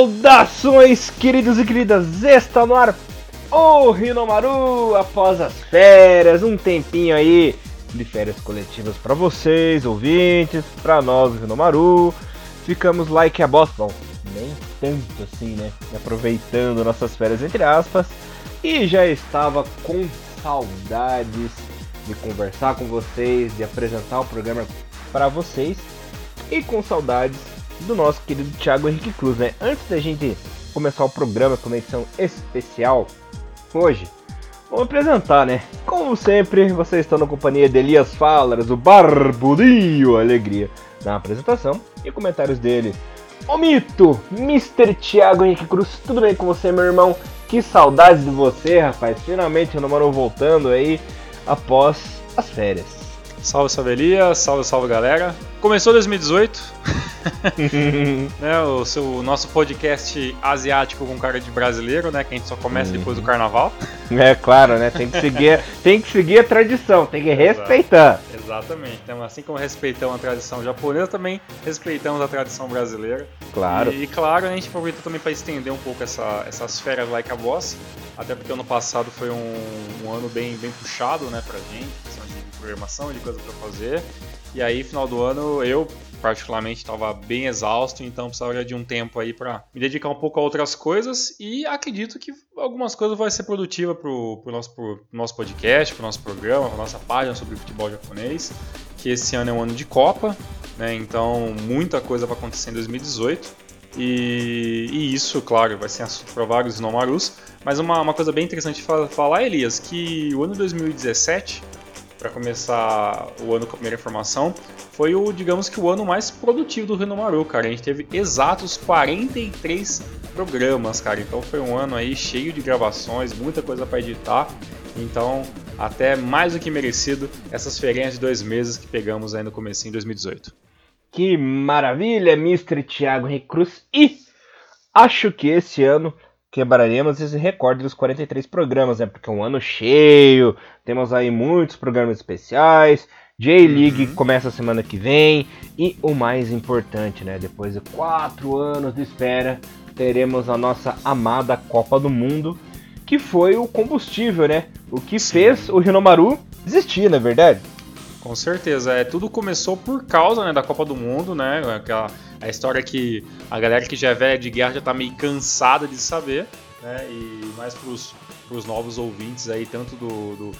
Saudações, queridos e queridas! Está no ar o Rinomaru após as férias, um tempinho aí de férias coletivas para vocês, ouvintes, para nós, Rinomaru. Ficamos like a bosta, bom, nem tanto assim, né? Aproveitando nossas férias entre aspas e já estava com saudades de conversar com vocês, de apresentar o programa para vocês e com saudades do nosso querido Thiago Henrique Cruz, né? Antes da gente começar o programa com uma edição especial hoje, vamos apresentar, né? Como sempre, vocês estão na companhia de Elias Falas, o Barbudinho Alegria, na apresentação e comentários dele. O mito, Mr. Thiago Henrique Cruz, tudo bem com você, meu irmão? Que saudades de você, rapaz. Finalmente o namoro voltando aí após as férias. Salve, salve Elias, salve, salve galera. Começou 2018, né, o, seu, o nosso podcast asiático com cara de brasileiro, né, que a gente só começa depois do carnaval. É claro, né, tem que seguir, tem que seguir a tradição, tem que respeitar. Exatamente, então assim como respeitamos a tradição japonesa, também respeitamos a tradição brasileira. Claro. E, e claro, a gente aproveitou também para estender um pouco essa, essas férias like a boss, até porque ano passado foi um, um ano bem, bem puxado, né, pra gente, programação, de coisa para fazer. E aí, final do ano, eu particularmente estava bem exausto, então precisaria de um tempo aí para me dedicar um pouco a outras coisas e acredito que algumas coisas vão ser produtivas para o nosso, pro nosso podcast, para o nosso programa, para nossa página sobre futebol japonês, que esse ano é um ano de Copa, né? Então muita coisa vai acontecer em 2018. E, e, isso, claro, vai ser assunto para vários Nomarus. Mas uma, uma coisa bem interessante falar, Elias, que o ano 2017 para começar o ano com a primeira informação, foi o, digamos que o ano mais produtivo do Renomaru, cara. A gente teve exatos 43 programas, cara. Então foi um ano aí cheio de gravações, muita coisa para editar. Então, até mais do que merecido essas feirinhas de dois meses que pegamos aí no começo em 2018. Que maravilha, Mr. Thiago Recruz. E acho que esse ano quebraremos esse recorde dos 43 programas, né? Porque é um ano cheio, temos aí muitos programas especiais. J-League uhum. começa semana que vem e o mais importante, né? Depois de quatro anos de espera, teremos a nossa amada Copa do Mundo, que foi o combustível, né? O que Sim. fez o Rinomaru desistir, não é verdade? Com certeza, é tudo começou por causa né, da Copa do Mundo, né? Aquela a história que a galera que já é velha de guerra já tá meio cansada de saber, né? E mais pros, pros novos ouvintes aí, tanto do, do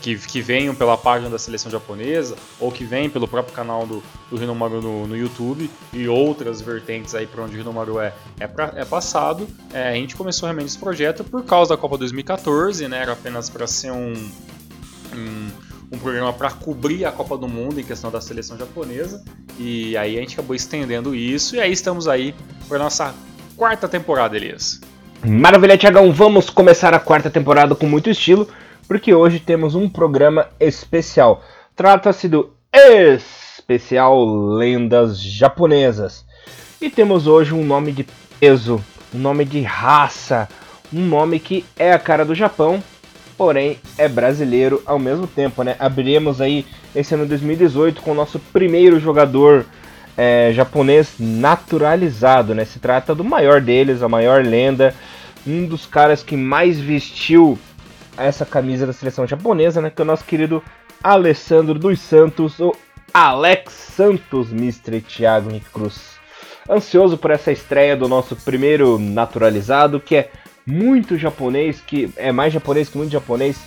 que, que venham pela página da seleção japonesa, ou que vêm pelo próprio canal do, do Rinomaru no, no YouTube, e outras vertentes aí para onde o Rinomaru é, é, pra, é passado. É, a gente começou realmente esse projeto por causa da Copa 2014, né? Era apenas para ser um, um um programa para cobrir a Copa do Mundo em questão da seleção japonesa. E aí a gente acabou estendendo isso. E aí estamos aí para nossa quarta temporada, Elias. Maravilha, Tiagão. Vamos começar a quarta temporada com muito estilo, porque hoje temos um programa especial. Trata-se do especial Lendas Japonesas. E temos hoje um nome de peso, um nome de raça, um nome que é a cara do Japão porém é brasileiro ao mesmo tempo, né? Abriremos aí esse ano 2018 com o nosso primeiro jogador é, japonês naturalizado, né? Se trata do maior deles, a maior lenda, um dos caras que mais vestiu essa camisa da seleção japonesa, né? Que é o nosso querido Alessandro dos Santos, o Alex Santos, Mr. Thiago Henrique Cruz. Ansioso por essa estreia do nosso primeiro naturalizado, que é muito japonês, que é mais japonês que muito japonês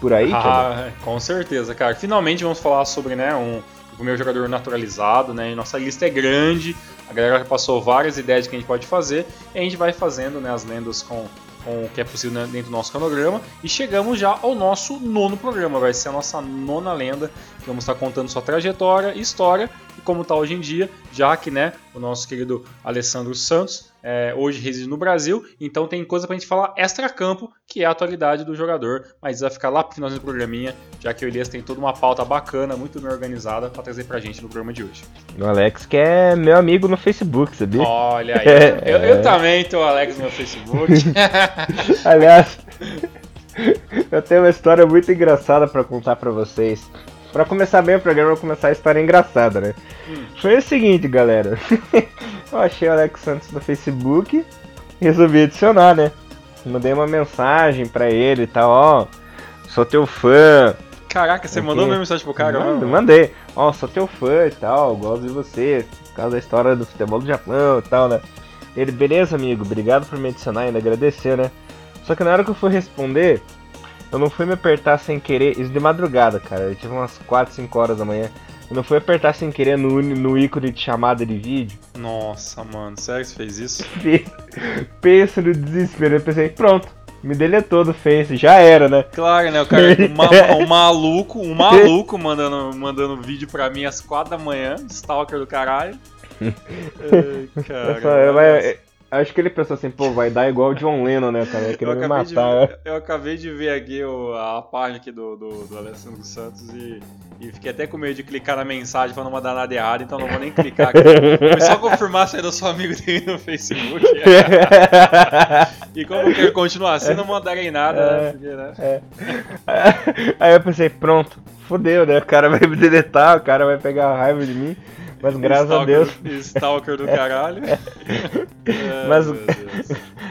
por aí, Ah, com certeza, cara. Finalmente vamos falar sobre, né, um, o meu jogador naturalizado, né? Nossa lista é grande, a galera já passou várias ideias que a gente pode fazer, e a gente vai fazendo, né, as lendas com com o que é possível né, dentro do nosso cronograma. E chegamos já ao nosso nono programa, vai ser a nossa nona lenda, que vamos estar contando sua trajetória e história e como está hoje em dia, já que né, o nosso querido Alessandro Santos é, hoje reside no Brasil, então tem coisa pra gente falar extra-campo, que é a atualidade do jogador, mas vai ficar lá pro finalzinho do programinha, já que o Elias tem toda uma pauta bacana, muito bem organizada, para trazer pra gente no programa de hoje. O Alex que é meu amigo no Facebook, sabia? Olha aí, é. eu, eu, também tô Alex no meu Facebook. Aliás, eu tenho uma história muito engraçada para contar para vocês. Pra começar bem o programa, eu vou começar a história engraçada, né? Hum. Foi o seguinte, galera. eu achei o Alex Santos no Facebook e resolvi adicionar, né? Mandei uma mensagem pra ele e tal, ó. Sou teu fã. Caraca, você Aqui. mandou uma mensagem pro cara? Mano, mandei. Ó, sou teu fã e tal, gosto de você. Por causa da história do futebol do Japão e tal, né? Ele, beleza, amigo, obrigado por me adicionar e ainda agradecer, né? Só que na hora que eu fui responder, eu não fui me apertar sem querer, isso de madrugada, cara. Eu tive umas 4, 5 horas da manhã. Eu não fui apertar sem querer no, no ícone de chamada de vídeo. Nossa, mano, sério que você fez isso? Pensa no desespero. Eu pensei, pronto, me deletou do Face, já era, né? Claro, né? O cara, o, um maluco, um maluco mandando, mandando vídeo pra mim às 4 da manhã, stalker do caralho. Ai, cara. Acho que ele pensou assim, pô, vai dar igual o John Lennon, né, cara? Ele me matar. De, eu acabei de ver aqui o, a página aqui do, do, do Alessandro Santos e, e, fiquei até com medo de clicar na mensagem pra não mandar nada errado, então não vou nem clicar aqui. Foi só confirmar se era seu amigo dele no Facebook. e como eu quero continuar assim, não mandarei nada, né, é, né? Porque, né? É. Aí eu pensei, pronto, fodeu, né? O cara vai me deletar, o cara vai pegar raiva de mim. Mas graças Stalker, a Deus. Stalker do caralho. É, Mas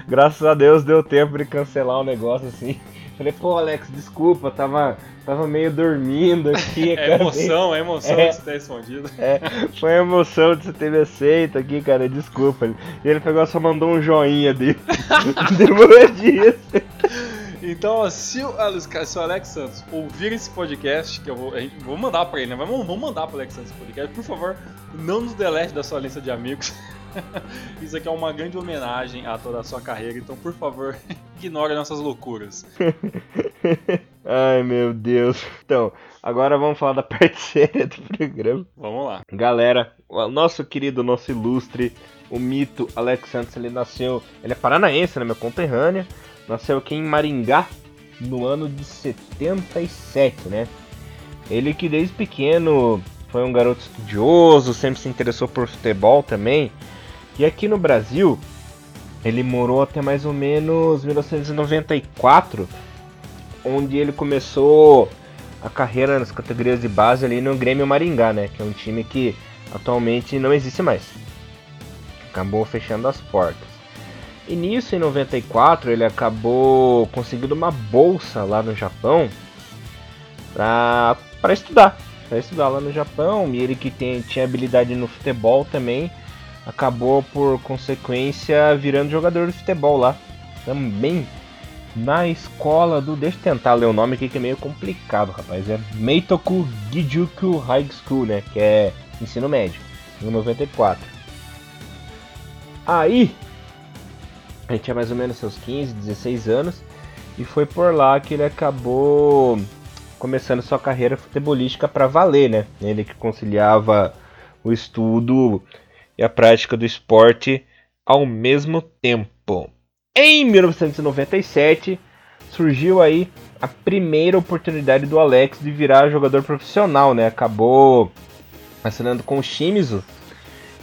graças a Deus deu tempo de cancelar o negócio assim. Falei, pô, Alex, desculpa, tava, tava meio dormindo aqui. É emoção, é emoção é, de você ter respondido. É, foi a emoção de você ter me aceito aqui, cara, desculpa. E ele pegou só mandou um joinha dele. Demorou dias. Então, se o, se o Alex Santos ouvir esse podcast, que eu vou, gente, vou mandar pra ele, né? Vamos, vamos mandar pro Alex Santos esse podcast. Por favor, não nos delete da sua lista de amigos. Isso aqui é uma grande homenagem a toda a sua carreira, então por favor, ignore nossas loucuras. Ai meu Deus. Então, agora vamos falar da parte séria do programa. Vamos lá. Galera, o nosso querido, nosso ilustre, o mito Alex Santos, ele nasceu. Ele é paranaense, né? Meu conterrâneo. Nasceu aqui em Maringá no ano de 77, né? Ele que desde pequeno foi um garoto estudioso, sempre se interessou por futebol também. E aqui no Brasil, ele morou até mais ou menos 1994, onde ele começou a carreira nas categorias de base ali no Grêmio Maringá, né? Que é um time que atualmente não existe mais. Acabou fechando as portas. E nisso, em 94, ele acabou conseguindo uma bolsa lá no Japão para estudar. Para estudar lá no Japão. E ele que tem, tinha habilidade no futebol também, acabou por consequência virando jogador de futebol lá. Também na escola do. Deixa eu tentar ler o nome aqui que é meio complicado, rapaz. É Meitoku Gijuku High School, né? Que é ensino médio, em 94. Aí ele tinha mais ou menos seus 15, 16 anos. E foi por lá que ele acabou começando sua carreira futebolística para valer, né? Ele que conciliava o estudo e a prática do esporte ao mesmo tempo. Em 1997 surgiu aí a primeira oportunidade do Alex de virar jogador profissional, né? Acabou assinando com o Shimizu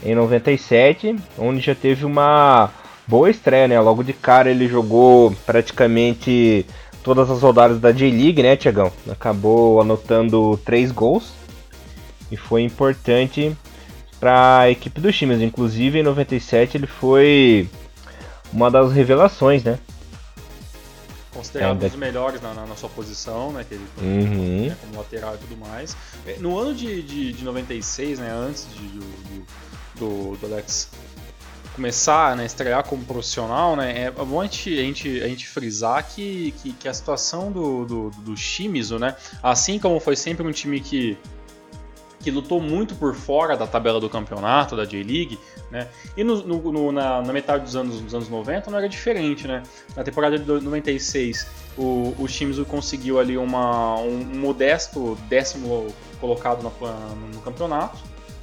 em 97, onde já teve uma boa estreia, né? Logo de cara ele jogou praticamente todas as rodadas da J-League, né, Tiagão? Acabou anotando três gols e foi importante para a equipe dos times. Inclusive em 97 ele foi uma das revelações, né? Considerado um dos melhores na, na, na, sua posição, né? Que ele uhum. né, como lateral e tudo mais. É, no ano de, de, de 96, né? Antes de, do, do, do Alex começar né, estrear como profissional, né, é bom a gente, a gente, a gente frisar que, que, que a situação do, do, do Shimizu, né, assim como foi sempre um time que, que lutou muito por fora da tabela do campeonato, da J-League, né? E no, no, no, na, na, metade dos anos, dos anos 90 não era diferente, né? Na temporada de 96, o, o Shimizu conseguiu ali uma, um, um modesto décimo colocado no, no campeonato,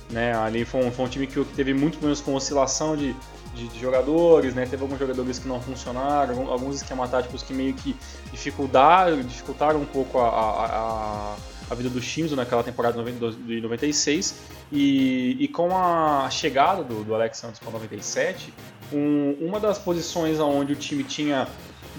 né? Ali foi um, foi um time que teve muito menos com oscilação de, de, de, jogadores, né? Teve alguns jogadores que não funcionaram, alguns esquemas táticos que meio que dificultaram, dificultaram um pouco a, a, a, a vida dos times naquela temporada de 96. E, e com a chegada do, do Alex Santos para 97, um, uma das posições onde o time tinha,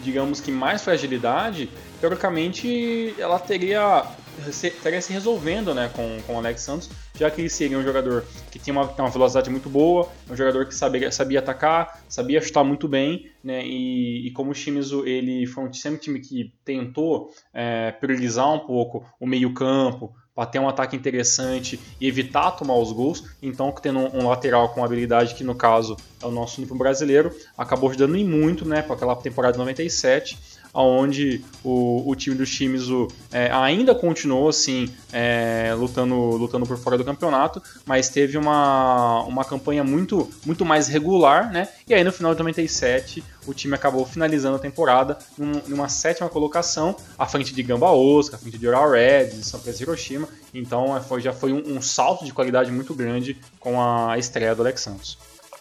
digamos que mais fragilidade, teoricamente ela teria estaria se resolvendo né, com, com o Alex Santos, já que ele seria um jogador que tinha uma, uma velocidade muito boa, um jogador que sabia, sabia atacar, sabia chutar muito bem, né, e, e como o Shimizu ele foi um, sempre um time que tentou é, priorizar um pouco o meio campo, para ter um ataque interessante e evitar tomar os gols. Então, tendo um, um lateral com habilidade, que no caso é o nosso único brasileiro, acabou ajudando em muito né, para aquela temporada de 97 onde o, o time do Shimizu é, ainda continuou assim é, lutando, lutando por fora do campeonato, mas teve uma, uma campanha muito, muito mais regular, né? E aí no final de 97 o time acabou finalizando a temporada num, numa sétima colocação, à frente de Gamba Osaka, à frente de Oral Reds, de São Francisco Hiroshima. Então é, foi, já foi um, um salto de qualidade muito grande com a estreia do Alex Santos.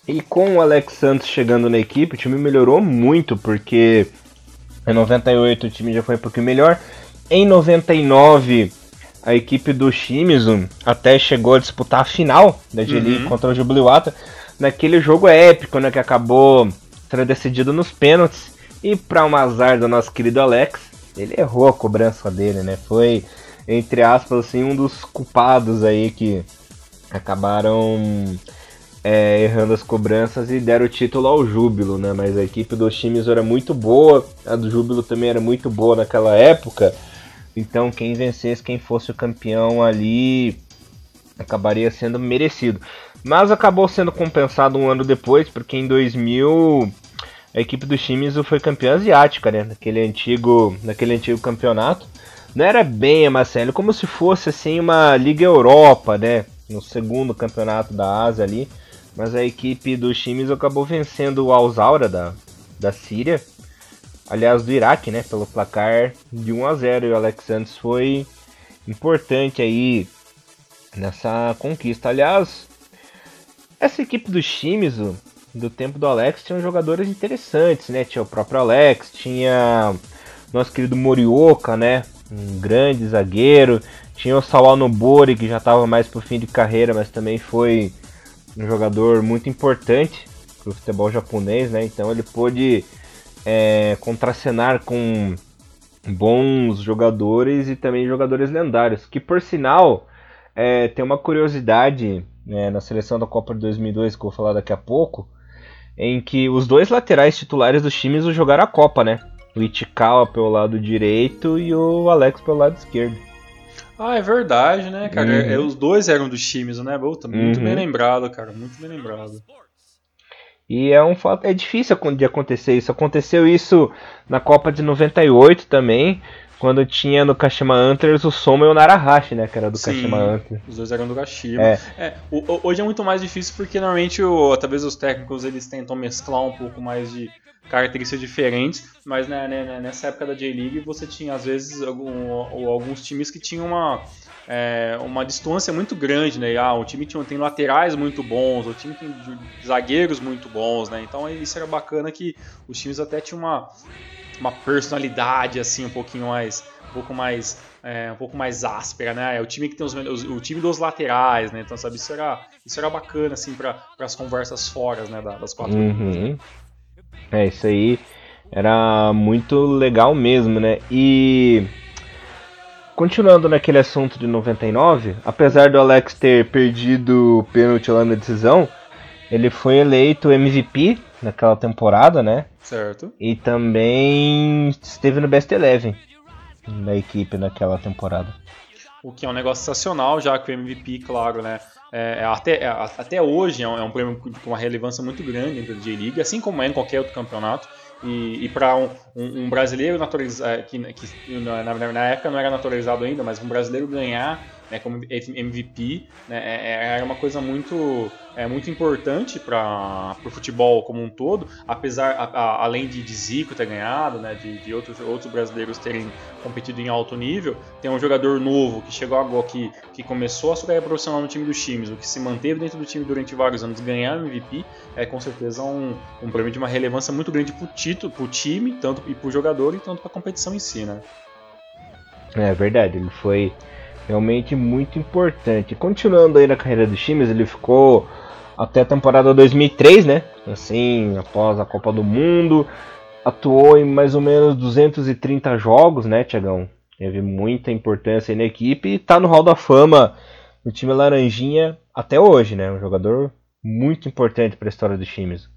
E com o Alex Santos chegando na equipe, o time melhorou muito, porque em 98 o time já foi um pouquinho melhor. Em 99, a equipe do Shimizu até chegou a disputar a final da G-League uhum. contra o Jubiluata. Naquele jogo épico, né, que acabou sendo decidido nos pênaltis. E para um azar do nosso querido Alex, ele errou a cobrança dele, né? Foi, entre aspas, assim, um dos culpados aí que acabaram é, errando as cobranças e deram o título ao Júbilo, né? Mas a equipe dos times era muito boa, a do Júbilo também era muito boa naquela época. Então quem vencesse, quem fosse o campeão ali, acabaria sendo merecido. Mas acabou sendo compensado um ano depois, porque em 2000 a equipe do Shimizu foi campeã asiática, né? Naquele antigo, naquele antigo campeonato. Não era bem a Marcelo, como se fosse assim uma Liga Europa, né? No segundo campeonato da Ásia ali. Mas a equipe do Shimizu acabou vencendo o Al-Zawra da, da Síria. Aliás, do Iraque, né? Pelo placar de 1 a 0 E o Alex Santos foi importante aí nessa conquista. Aliás, essa equipe do Shimizu, do tempo do Alex, tinha jogadores interessantes, né? Tinha o próprio Alex, tinha nosso querido Morioka, né? Um grande zagueiro. Tinha o Sawal Nobori, que já estava mais pro fim de carreira, mas também foi um jogador muito importante para o futebol japonês, né? Então ele pôde é, contracenar com bons jogadores e também jogadores lendários. Que por sinal é, tem uma curiosidade né, na seleção da Copa de 2002 que eu vou falar daqui a pouco, em que os dois laterais titulares dos times jogaram a Copa, né? O Ichikawa pelo lado direito e o Alex pelo lado esquerdo. Ah, é verdade, né, cara? Uhum. É, os dois eram dos times, né? Boa, muito uhum. bem lembrado, cara. Muito bem lembrado. E é um fato, é difícil de acontecer isso. Aconteceu isso na Copa de 98 também, quando tinha no Kashima Antlers o Soma e o Narahashi, né? Que era do Sim, Kashima Antlers. Os dois eram do Kashima. É. É, hoje é muito mais difícil porque normalmente o, talvez os técnicos eles tentam mesclar um pouco mais de características diferentes, mas né, né, né, nessa época da J-League você tinha às vezes algum, alguns times que tinham uma, é, uma distância muito grande, né? Ah, o time tinha, tem laterais muito bons, o time tem zagueiros muito bons, né? Então isso era bacana que os times até tinham uma, uma personalidade assim um pouquinho mais um pouco mais é, um pouco mais áspera, né? É o time que tem os, o time dos laterais, né? Então sabe isso era isso era bacana assim para as conversas fora, né? Das quatro uhum. É, isso aí era muito legal mesmo, né? E continuando naquele assunto de 99, apesar do Alex ter perdido o pênalti lá na decisão, ele foi eleito MVP naquela temporada, né? Certo. E também esteve no Best Eleven da equipe naquela temporada. O que é um negócio sensacional, já que o MVP, claro, né? É, é, até, é, até hoje é um, é um, prêmio com uma relevância muito grande dentro da J-League, assim como é em qualquer outro campeonato. E, e para um, um, um, brasileiro naturalizado, que, que na, na, época não era naturalizado ainda, mas um brasileiro ganhar né, como MVP, né, é, é, era uma coisa muito, é, muito importante para o futebol como um todo, apesar, a, a, além de, de Zico ter ganhado, né, de, de, outros, outros brasileiros terem competido em alto nível, tem um jogador novo que chegou agora, que, que começou a sua carreira profissional no time dos times, o que se manteve dentro do time durante vários anos, ganhar MVP, é com certeza um, um prêmio de uma relevância muito grande para o título, para o time, tanto e para o jogador e tanto para a competição em si, né? É verdade, ele foi realmente muito importante. Continuando aí na carreira do Chimes, ele ficou até a temporada 2003, né? Assim, após a Copa do Mundo, atuou em mais ou menos 230 jogos, né, Tiagão? teve muita importância na equipe e tá no Hall da Fama do time Laranjinha até hoje, né? Um jogador muito importante para a história do times.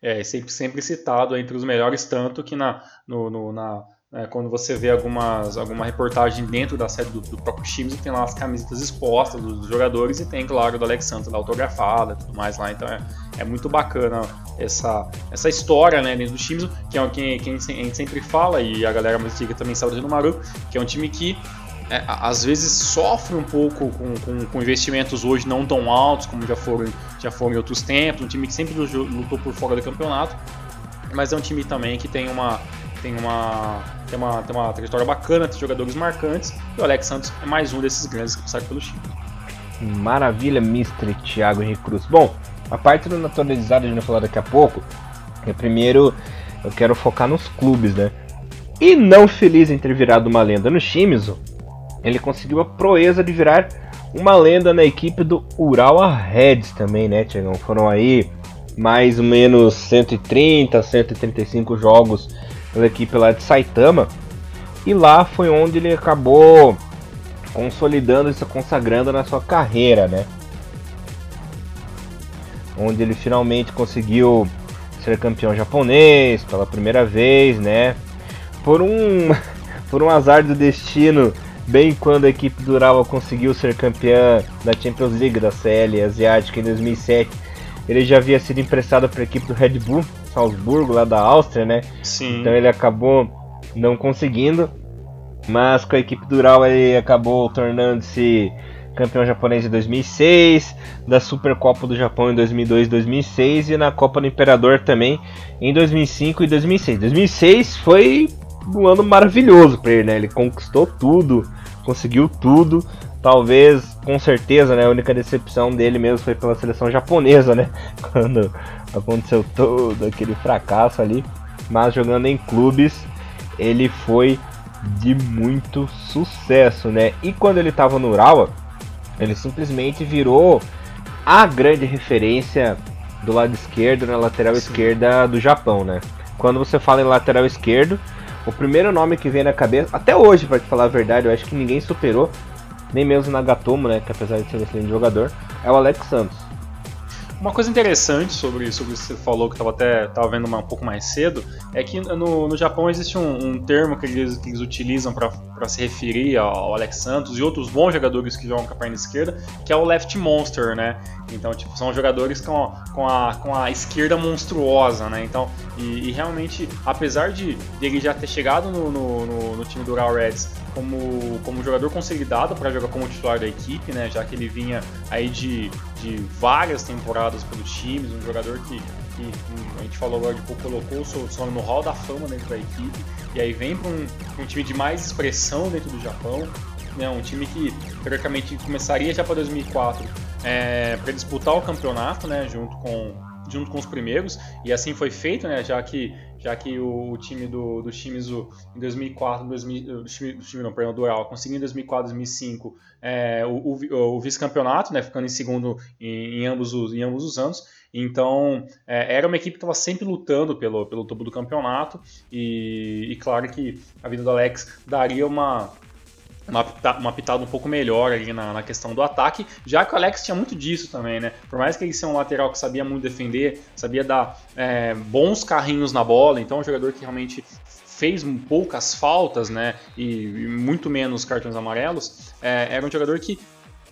É, sempre, sempre citado entre os melhores, tanto que na, no, no na, é, quando você vê algumas, alguma reportagem dentro da série do, do próprio time, tem lá as camisetas expostas dos, dos, jogadores e tem, claro, do Alex Santos autografada e tudo mais lá. Então é, é muito bacana essa, essa história né, dentro do time, que é quem, quem a gente sempre fala, e a galera mais antiga também sabe do Maru, que é um time que é, às vezes sofre um pouco com, com, com, investimentos hoje não tão altos como já foram, já foram em outros tempos, um time que sempre lutou por fora do campeonato, mas é um time também que tem uma, tem uma, tem uma, tem uma trajetória bacana, tem jogadores marcantes, e o Alex Santos é mais um desses grandes que passaram pelo time. Maravilha, Mr. Thiago Henrique Cruz. Bom, a parte do naturalizado a gente vai falar daqui a pouco. É, primeiro eu quero focar nos clubes, né? E não feliz em ter virado uma lenda no Shimizu, ele conseguiu a proeza de virar uma lenda na equipe do Urawa Reds também, né, Tiagão? Foram aí mais ou menos 130, 135 jogos pela equipe lá de Saitama. E lá foi onde ele acabou consolidando e se consagrando na sua carreira, né? Onde ele finalmente conseguiu ser campeão japonês pela primeira vez, né? Por um por um azar do destino, bem quando a equipe do Urawa conseguiu ser campeã da Champions League da CL Asiática em 2007, ele já havia sido emprestado para a equipe do Red Bull Salzburgo, lá da Áustria, né? Sim. Então ele acabou não conseguindo. Mas com a equipe do Ural ele acabou tornando-se campeão japonês em 2006, da Supercopa do Japão em 2002 e 2006 e na Copa do Imperador também em 2005 e 2006. 2006 foi um ano maravilhoso para ele, né? Ele conquistou tudo, conseguiu tudo. Talvez, com certeza, né, a única decepção dele mesmo foi pela seleção japonesa, né? Quando aconteceu todo aquele fracasso ali. Mas jogando em clubes, ele foi de muito sucesso, né? E quando ele estava no Urawa, ele simplesmente virou a grande referência do lado esquerdo, na lateral Sim. esquerda do Japão, né? Quando você fala em lateral esquerdo, o primeiro nome que vem na cabeça, até hoje, para te falar a verdade, eu acho que ninguém superou, nem mesmo Nagatomo, né, que apesar de ser um excelente jogador, é o Alex Santos. Uma coisa interessante sobre, sobre isso que você falou, que estava até tava vendo uma, um pouco mais cedo, é que no, no Japão existe um, um termo que eles, que eles utilizam para se referir ao Alex Santos e outros bons jogadores que jogam com a perna esquerda, que é o left monster, né? Então, tipo, são jogadores com com a, com a esquerda monstruosa, né? Então, e, e realmente, apesar de, de, ele já ter chegado no, no, no, no time do Real Reds como, como jogador consolidado para jogar como titular da equipe, né? Já que ele vinha aí de, de várias temporadas pelos times, um jogador que, que a gente falou agora de pouco, colocou o seu no hall da fama dentro da equipe, e aí vem para um, um time de mais expressão dentro do Japão, né? Um time que teoricamente começaria já para 2004 é, para disputar o campeonato, né? Junto com junto com os primeiros, e assim foi feito, né, já que, já que o, time do, do Shimizu em 2004, 2000, do time, time não, perdão, do Real, conseguiu em 2004, 2005 é, o, o, o vice-campeonato, né, ficando em segundo em, em, ambos, os, em ambos os anos, então é, era uma equipe que estava sempre lutando pelo, pelo topo do campeonato, e, e claro que a vida do Alex daria uma uma, uma pitada um pouco melhor ali na, na, questão do ataque, já que o Alex tinha muito disso também, né? Por mais que ele seja um lateral que sabia muito defender, sabia dar é, bons carrinhos na bola, então é um jogador que realmente fez poucas faltas, né? E, e muito menos cartões amarelos, é, era um jogador que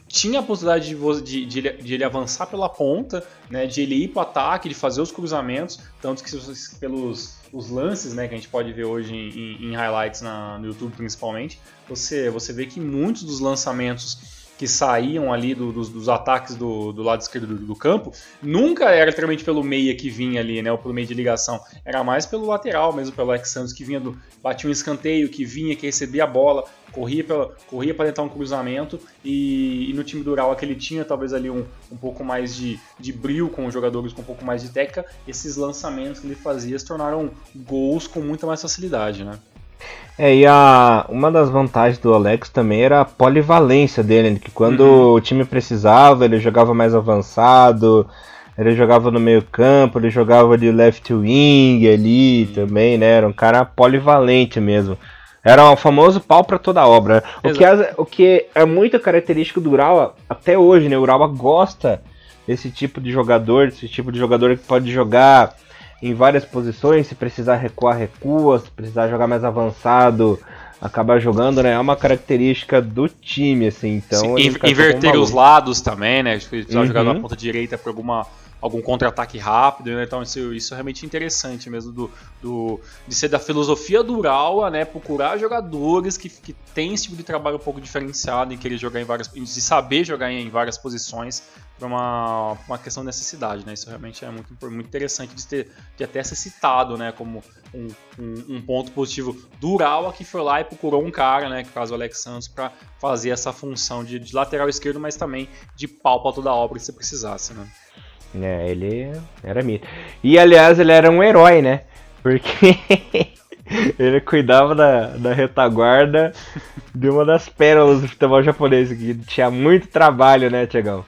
tinha a possibilidade de, de, de, de, ele avançar pela ponta, né, de ele ir para o ataque, de fazer os cruzamentos, tanto que pelos os lances né, que a gente pode ver hoje em, em highlights na, no YouTube principalmente, você, você vê que muitos dos lançamentos que saíam ali do, dos, dos, ataques do, do lado esquerdo do, do, campo, nunca era literalmente pelo meia que vinha ali, né, ou pelo meio de ligação, era mais pelo lateral mesmo, pelo Alex Santos que vinha do, batia um escanteio, que vinha, que recebia a bola, corria para corria tentar um cruzamento e, e, no time do Ural que ele tinha talvez ali um, um pouco mais de, de brilho com os jogadores com um pouco mais de técnica, esses lançamentos que ele fazia se tornaram gols com muita mais facilidade, né? É, e a, uma das vantagens do Alex também era a polivalência dele, que quando uhum. o time precisava, ele jogava mais avançado, ele jogava no meio campo, ele jogava de left wing ali uhum. também, né? Era um cara polivalente mesmo. Era o famoso pau para toda obra. O que, é, o que é muito característico do Urawa até hoje, né? O Urawa gosta desse tipo de jogador, desse tipo de jogador que pode jogar em várias posições, se precisar recuar, recua, se precisar jogar mais avançado, acabar jogando, né? É uma característica do time, assim. Então, Sim, inverter os lados também, né? Se precisar uhum. jogar na ponta direita por alguma algum contra-ataque rápido, né? então isso, isso é realmente interessante mesmo do, do, de ser da filosofia do Urawa, né? Procurar jogadores que, que têm esse tipo de trabalho um pouco diferenciado em querer jogar em várias, de saber jogar em, várias posições para uma, uma questão de necessidade, né? Isso realmente é muito, muito interessante de, ter, de até ser citado, né? Como um, um, um ponto positivo do Urawa que foi lá e procurou um cara, né? Que faz o Alex Santos para fazer essa função de, de lateral esquerdo, mas também de pau para toda a obra que você precisasse, né? É, ele era mito. E aliás, ele era um herói, né? Porque ele cuidava da, da retaguarda de uma das pérolas do futebol japonês, que tinha muito trabalho, né, Tiagão?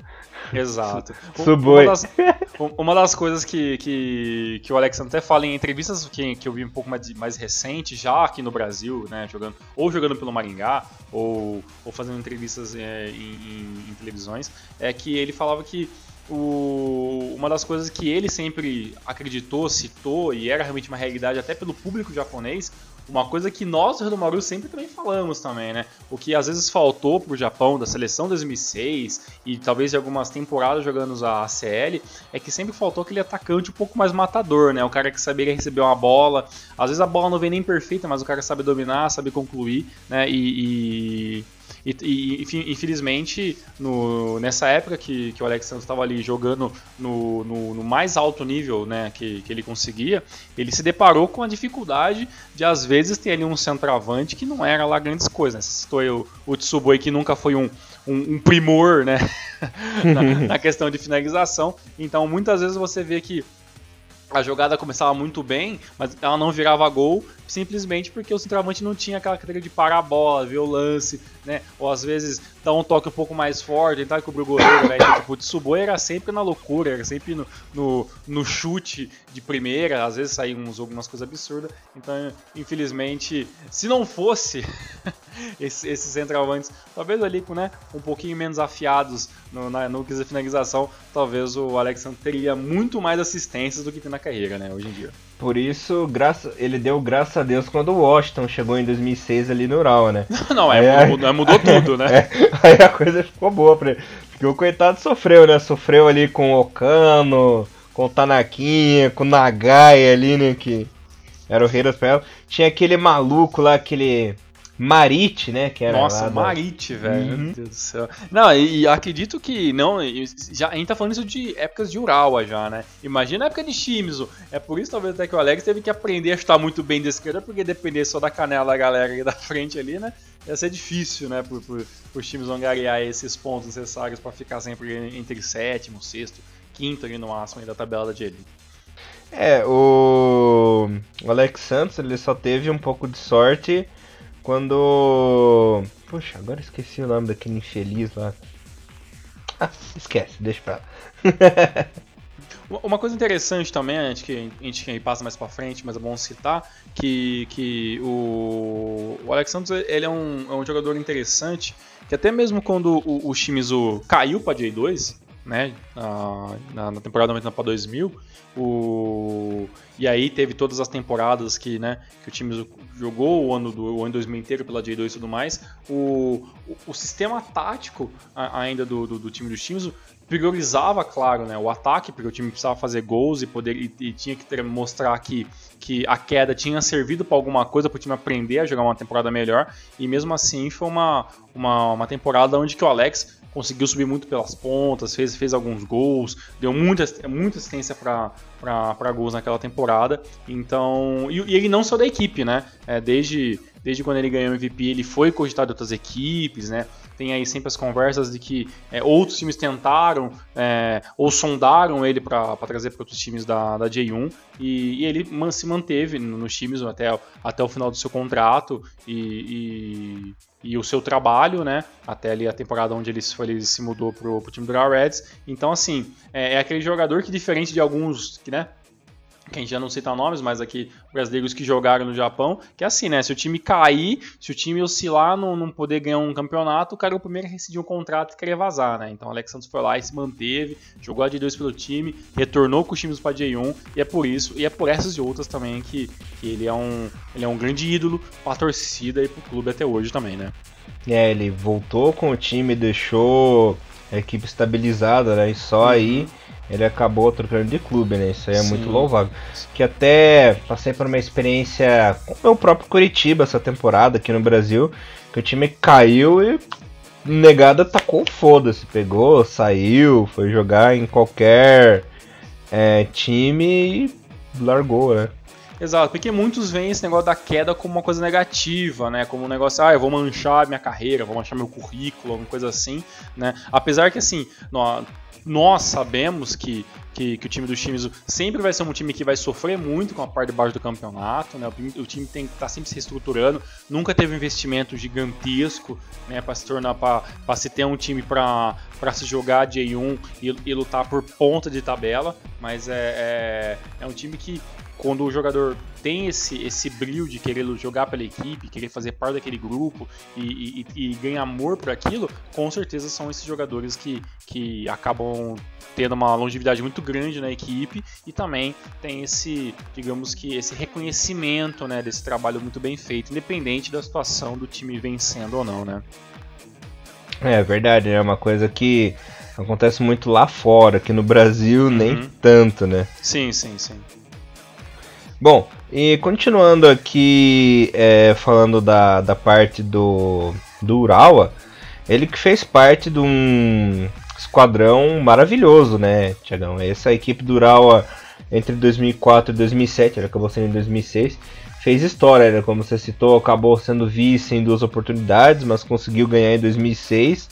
Exato. Suboi. Uma das, uma das coisas que, que, que o Alexandre até fala em entrevistas que, que eu vi um pouco mais, mais recente, já aqui no Brasil, né, jogando, ou jogando pelo Maringá, ou, ou fazendo entrevistas é, em, em, em televisões, é que ele falava que o, uma das coisas que ele sempre acreditou, citou e era realmente uma realidade até pelo público japonês, uma coisa que nós do Maru sempre também falamos também, né? O que às vezes faltou pro Japão da seleção 2006 e talvez de algumas temporadas jogando a ACL é que sempre faltou aquele atacante um pouco mais matador, né? O cara que sabia receber uma bola, às vezes a bola não vem nem perfeita, mas o cara sabe dominar, sabe concluir, né? e, e e, e infelizmente, no, nessa época que, que o Alex Santos estava ali jogando no, no, no, mais alto nível né, que, que ele conseguia, ele se deparou com a dificuldade de, às vezes, ter ali um centroavante que não era lá grandes coisas. Né? Citou aí o, o Tsuboi, que nunca foi um, um, um primor né? na, na questão de finalização. Então, muitas vezes você vê que a jogada começava muito bem, mas ela não virava gol simplesmente porque o centroavante não tinha aquela cadeira de parar a bola, ver o lance, né? Ou às vezes dar um toque um pouco mais forte, tentar cobrir o goleiro, né? Então, tipo, o Tsuboi era sempre na loucura, era sempre no, no, no chute de primeira, às vezes saíam algumas coisas absurdas. Então, infelizmente, se não fosse esses, esses centroavantes, talvez ali com né, um pouquinho menos afiados no, na, no quesito de finalização, talvez o Alexandre teria muito mais assistências do que tem na carreira, né, hoje em dia. Por isso, graça, ele deu graças a Deus quando o Washington chegou em 2006 ali no Ural, né? Não, é, aí, mudou, mudou, tudo, né? É, aí a coisa ficou boa pra ele. Porque o coitado sofreu, né? Sofreu ali com o Okano, com o Tanaquinha, com o Nagai ali, né? Que era o rei das pernas. Tinha aquele maluco lá, aquele Marite, né? Que era Nossa, Marite, velho. Uhum. Meu Deus do céu. Não, e, e, acredito que não. Já, a gente tá falando isso de épocas de Urawa já, né? Imagina a época de Shimizu. É por isso talvez até que o Alex teve que aprender a chutar muito bem de esquerda, porque depender só da canela da galera aí da frente ali, né? Ia ser difícil, né? Por, por, por times angariar esses pontos necessários para ficar sempre entre sétimo, sexto, quinto ali no máximo da tabela da Jelly. É, o... Alex Santos ele só teve um pouco de sorte quando. Poxa, agora esqueci o nome daquele infeliz lá. Ah, esquece, deixa pra lá. Uma coisa interessante também, a gente, que, a gente passa mais pra frente, mas é bom citar, que, que o, o Alex Santos ele é, um, é um jogador interessante, que até mesmo quando o, o Shimizu caiu pra J2, né, na, na temporada 99 para 2000, o, e aí teve todas as temporadas que, né, que o time jogou o ano do o ano 2000 inteiro pela J2 e tudo mais, o, o, o sistema tático ainda do, do, do time dos times priorizava, claro, né, o ataque, porque o time precisava fazer gols e poder e, e tinha que ter, mostrar que, que a queda tinha servido para alguma coisa para o time aprender a jogar uma temporada melhor. E mesmo assim foi uma, uma, uma temporada onde que o Alex conseguiu subir muito pelas pontas, fez, fez alguns gols, deu muita, muita assistência para gols naquela temporada. Então, e, e, ele não só da equipe, né? É, desde, desde quando ele ganhou o MVP, ele foi cogitado de outras equipes, né? Tem aí sempre as conversas de que é, outros times tentaram é, ou sondaram ele para trazer para outros times da, da J1 e, e ele man, se manteve nos times até, até o final do seu contrato e, e, e, o seu trabalho, né? Até ali a temporada onde ele, ele se mudou pro, pro time do Reds. Então, assim, é, é aquele jogador que, diferente de alguns que, né? Que a gente já não cita nomes, mas aqui brasileiros que jogaram no Japão, que é assim, né? Se o time cair, se o time oscilar, não, não poder ganhar um campeonato, o cara é o primeiro a rescindir um contrato e querer vazar, né? Então o Alex Santos foi lá e se manteve, jogou a D2 pelo time, retornou com os times para J1, e é por isso, e é por essas e outras também que, que ele, é um, ele é um grande ídolo para a torcida e para o clube até hoje também, né? É, ele voltou com o time, deixou a equipe estabilizada, né? E só uhum. Ele acabou trocando de clube, né? Isso aí é Sim. muito louvável. Que até passei por uma experiência com o meu próprio Curitiba essa temporada aqui no Brasil, que o time caiu e negada tacou foda-se, pegou, saiu, foi jogar em qualquer é, time e largou, né? Exato, porque muitos veem esse negócio da queda como uma coisa negativa, né? Como um negócio, ah, eu vou manchar minha carreira, vou manchar meu currículo, alguma coisa assim, né? Apesar que, assim, nós sabemos que, que, que, o time do Shimizu sempre vai ser um time que vai sofrer muito com a parte de baixo do campeonato, né? O, o time tem que tá sempre se reestruturando, nunca teve um investimento gigantesco, né? Para se tornar, para se ter um time para se jogar J1 e, e, lutar por ponta de tabela, mas é, é, é um time que quando o jogador tem esse, esse brilho de querer jogar pela equipe, querer fazer parte daquele grupo e, e, e ganhar amor por aquilo, com certeza são esses jogadores que, que acabam tendo uma longevidade muito grande na equipe e também tem esse, digamos que, esse reconhecimento né, desse trabalho muito bem feito, independente da situação do time vencendo ou não, né? É verdade, é uma coisa que acontece muito lá fora, aqui no Brasil uhum. nem tanto, né? Sim, sim, sim. Bom, e continuando aqui, é, falando da, da parte do, do Urawa, ele que fez parte de um esquadrão maravilhoso, né, Tiagão? Essa equipe do Urawa entre 2004 e 2007, ele acabou sendo em 2006, fez história, né? como você citou, acabou sendo vice em duas oportunidades, mas conseguiu ganhar em 2006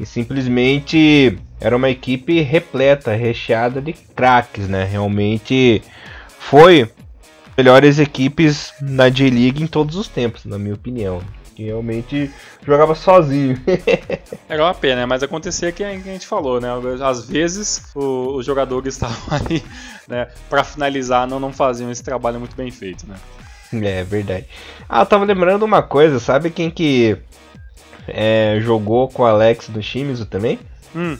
e simplesmente era uma equipe repleta, recheada de craques, né? Realmente foi melhores equipes na J-League em todos os tempos, na minha opinião. Que realmente jogava sozinho. Era uma pena, mas acontecia que a gente falou, né? Às vezes o, os jogadores estavam ali, né, para finalizar, não, não faziam esse trabalho muito bem feito, né? É, verdade. Ah, eu tava lembrando uma coisa, sabe quem que é, jogou com o Alex no Shimizu também? Hum.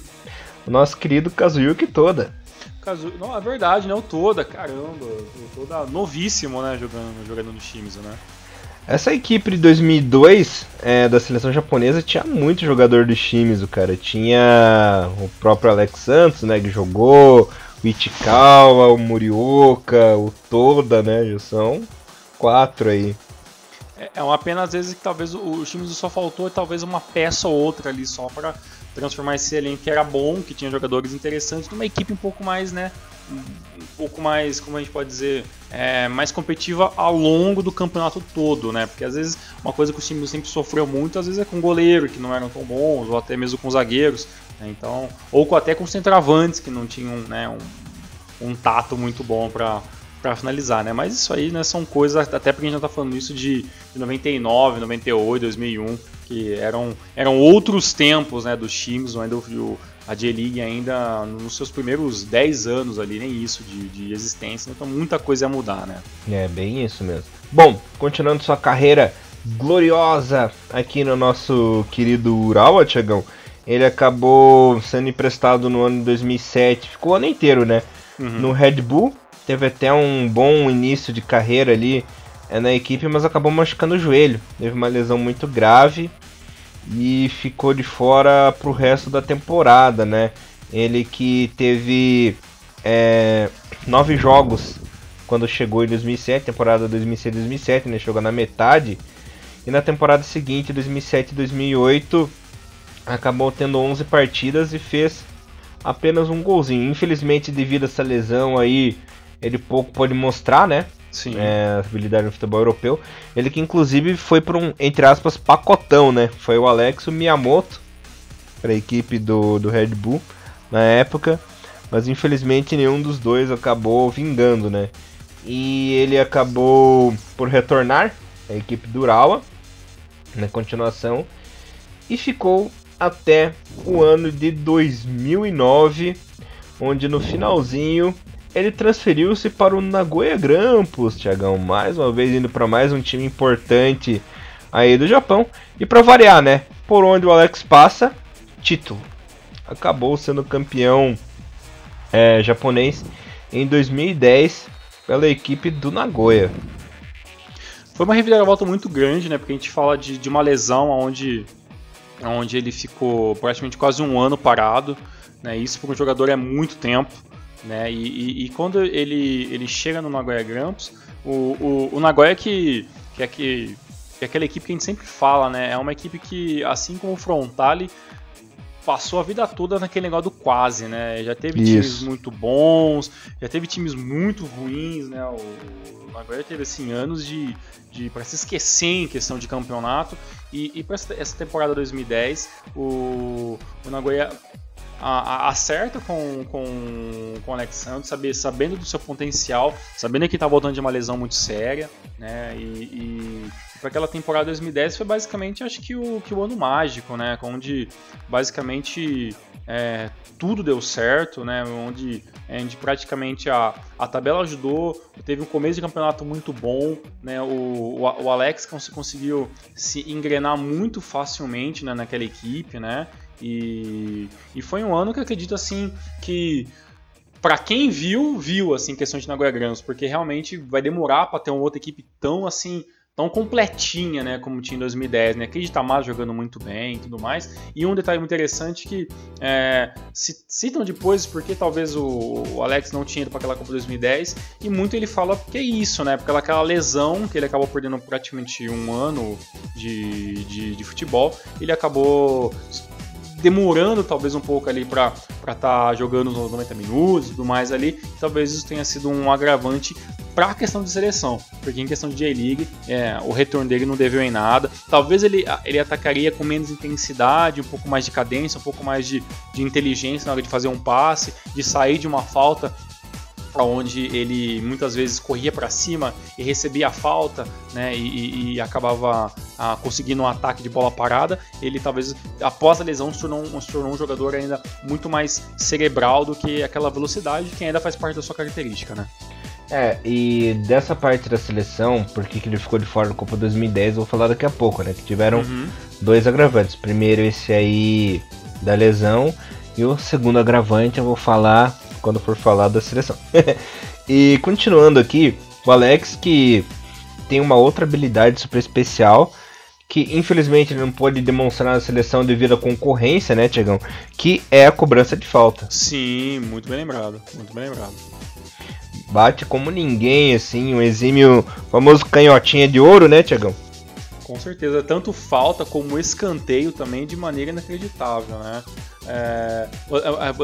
O nosso querido Kazuyuki Toda. Não, é verdade, né? O Toda, caramba. O Toda novíssimo, né? Jogando, jogando no Shimizu, né? Essa equipe de 2002 é, da seleção japonesa tinha muito jogador do Shimizu, cara. Tinha o próprio Alex Santos, né? Que jogou, o Ichikawa, o Murioka, o Toda, né? Já são quatro aí. É, é uma pena, às vezes, que talvez o Shimizu só faltou talvez uma peça ou outra ali só para transformar esse elenco que era bom, que tinha jogadores interessantes, numa equipe um pouco mais, né? Um pouco mais, como a gente pode dizer, é, mais competitiva ao longo do campeonato todo, né? Porque às vezes uma coisa que o time sempre sofreu muito, às vezes é com goleiro que não eram tão bons, ou até mesmo com zagueiros, né? então, ou até com centroavantes que não tinham, né, um, um tato muito bom para para finalizar, né? Mas isso aí, né, são coisas, até porque a gente já tá falando isso de, de 99, 98, 2001, que eram, eram outros tempos, né, dos times, ainda o, a J-League ainda nos seus primeiros 10 anos ali, nem isso de, de existência, então muita coisa ia mudar, né? É, bem isso mesmo. Bom, continuando sua carreira gloriosa aqui no nosso querido Urawa, Tiagão, ele acabou sendo emprestado no ano de 2007, ficou o ano inteiro, né? Uhum. No Red Bull, teve até um bom início de carreira ali é, na equipe, mas acabou machucando o joelho. Teve uma lesão muito grave e ficou de fora pro resto da temporada, né? Ele que teve é, nove jogos quando chegou em 2007, temporada 2006-2007, né? Chegou na metade. E na temporada seguinte, 2007-2008, acabou tendo 11 partidas e fez apenas um golzinho. Infelizmente, devido a essa lesão aí, ele pouco pode mostrar, né? Sim. É, habilidade no futebol europeu. Ele que inclusive foi para um, entre aspas, pacotão, né? Foi o Alex Miyamoto para a equipe do, do Red Bull na época, mas infelizmente nenhum dos dois acabou vingando, né? E ele acabou por retornar à equipe do Urawa na continuação e ficou até o ano de 2009, onde no finalzinho ele transferiu-se para o Nagoya Grampus, Thiagão, mais uma vez indo para mais um time importante aí do Japão. E para variar, né? Por onde o Alex passa, título. Acabou sendo campeão é, japonês em 2010 pela equipe do Nagoya. Foi uma reviravolta muito grande, né? Porque a gente fala de, de uma lesão onde, onde ele ficou praticamente quase um ano parado. Né? Isso para um jogador é muito tempo. Né? E, e, e, quando ele, ele chega no Nagoya Grampus, o, o, o Nagoya que, que, é que, que é aquela equipe que a gente sempre fala, né? É uma equipe que, assim como o Frontale, passou a vida toda naquele negócio do quase, né? Já teve Isso. times muito bons, já teve times muito ruins, né? O, o Nagoya teve assim anos de, de para se esquecer em questão de campeonato e, e para essa temporada 2010 o, o Nagoya acerta com, com, com o Alexandre, saber, sabendo do seu potencial, sabendo que está voltando de uma lesão muito séria, né? E, e para aquela temporada 2010 foi basicamente, acho que o, que o ano mágico, né? Onde basicamente é, tudo deu certo, né? Onde, onde praticamente a, a tabela ajudou, teve um começo de campeonato muito bom, né? O, o, o Alex conseguiu se engrenar muito facilmente né, naquela equipe, né? E, e foi um ano que eu acredito assim que para quem viu, viu assim questão de Nagoya Grampus, porque realmente vai demorar para ter uma outra equipe tão assim tão completinha, né, como tinha em 2010, né, Keiji Tamada jogando muito bem e tudo mais, e um detalhe interessante que é, citam depois porque talvez o, o, Alex não tinha ido para aquela Copa 2010, e muito ele fala que é isso, né, porque aquela lesão que ele acabou perdendo praticamente um ano de, de, de futebol, ele acabou demorando talvez um pouco ali para estar tá jogando nos 90 minutos e tudo mais ali, talvez isso tenha sido um agravante para a questão de seleção, porque em questão de J-League, é, o retorno dele não deveu em nada. Talvez ele, ele atacaria com menos intensidade, um pouco mais de cadência, um pouco mais de, de inteligência na hora de fazer um passe, de sair de uma falta onde ele muitas vezes corria para cima e recebia a falta, né, e, e acabava ah, conseguindo um ataque de bola parada, ele talvez após a lesão se tornou, se tornou um jogador ainda muito mais cerebral do que aquela velocidade que ainda faz parte da sua característica, né? É, e dessa parte da seleção, por que ele ficou de fora da Copa 2010, eu vou falar daqui a pouco, né? Que tiveram uhum. dois agravantes. Primeiro esse aí da lesão, e o segundo agravante eu vou falar quando for falar da seleção. e continuando aqui, o Alex que tem uma outra habilidade super especial que infelizmente ele não pode demonstrar na seleção devido à concorrência, né, Tiagão? Que é a cobrança de falta. Sim, muito bem lembrado, muito bem lembrado. Bate como ninguém, assim, um exímio famoso canhotinha de ouro, né, Tiagão? Com certeza, tanto falta como escanteio também de maneira inacreditável, né? É,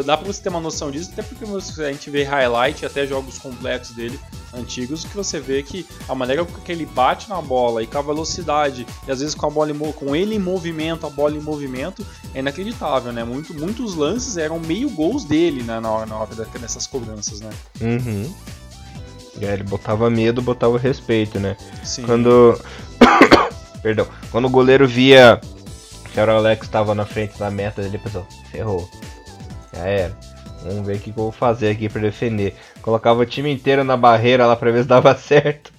dá pra você ter uma noção disso, até porque a gente vê highlight, até jogos complexos dele, antigos, que você vê que a maneira que ele bate na bola e com a velocidade, e às vezes com a bola com ele em movimento, a bola em movimento, é inacreditável, né? Muito, muitos lances eram meio gols dele né, na hora, na hora dessas cobranças, né? Uhum. É, ele botava medo, botava respeito, né? Sim. Quando. Perdão. Quando o goleiro via que o Alex estava na frente da meta dele, pensou, ferrou. Já era. Vamos ver o que eu vou fazer aqui para defender. Colocava o time inteiro na barreira lá pra ver se dava certo.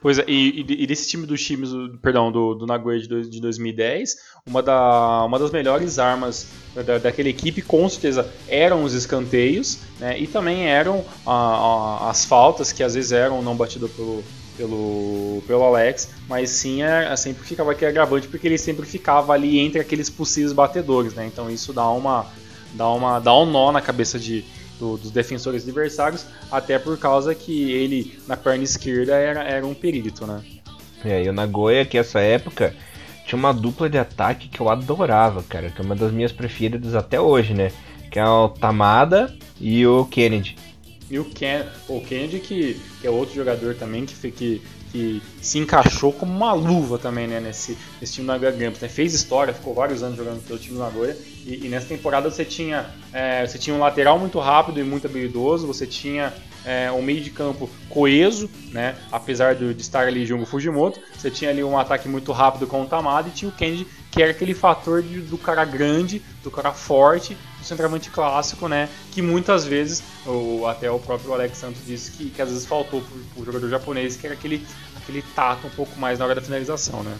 Pois é, e, e, desse time dos times, perdão, do, do Nagoya de, de 2010, uma, da, uma das melhores armas da, daquela equipe, com certeza, eram os escanteios, né, e também eram a, a, as faltas, que às vezes eram não batidas pelo, pelo, pelo Alex, mas sim é, é, sempre ficava aquele agravante porque ele sempre ficava ali entre aqueles possíveis batedores, né? Então isso dá uma dá uma dá um nó na cabeça de, do, dos defensores adversários, até por causa que ele na perna esquerda era, era um perito, né? É, e o Nagoya que essa época tinha uma dupla de ataque que eu adorava, cara, que é uma das minhas preferidas até hoje, né? Que é o Tamada e o Kennedy. E o, Ken, o Kennedy, que, que é outro jogador também que, que, que se encaixou como uma luva também né, nesse, nesse time do Nagoya Grampus. Né? Fez história, ficou vários anos jogando pelo time do Nagoya. E, e nessa temporada você tinha, é, você tinha um lateral muito rápido e muito habilidoso, você tinha é, um meio de campo coeso, né? Apesar de, de estar ali Jungo Fujimoto, você tinha ali um ataque muito rápido com o Tamada e tinha o Kenji, que era aquele fator de, do cara grande, do cara forte, do centroavante clássico, né? Que muitas vezes, o, até o próprio Alex Santos disse que, que às vezes faltou pro, pro jogador japonês, que era aquele, aquele tato um pouco mais na hora da finalização, né?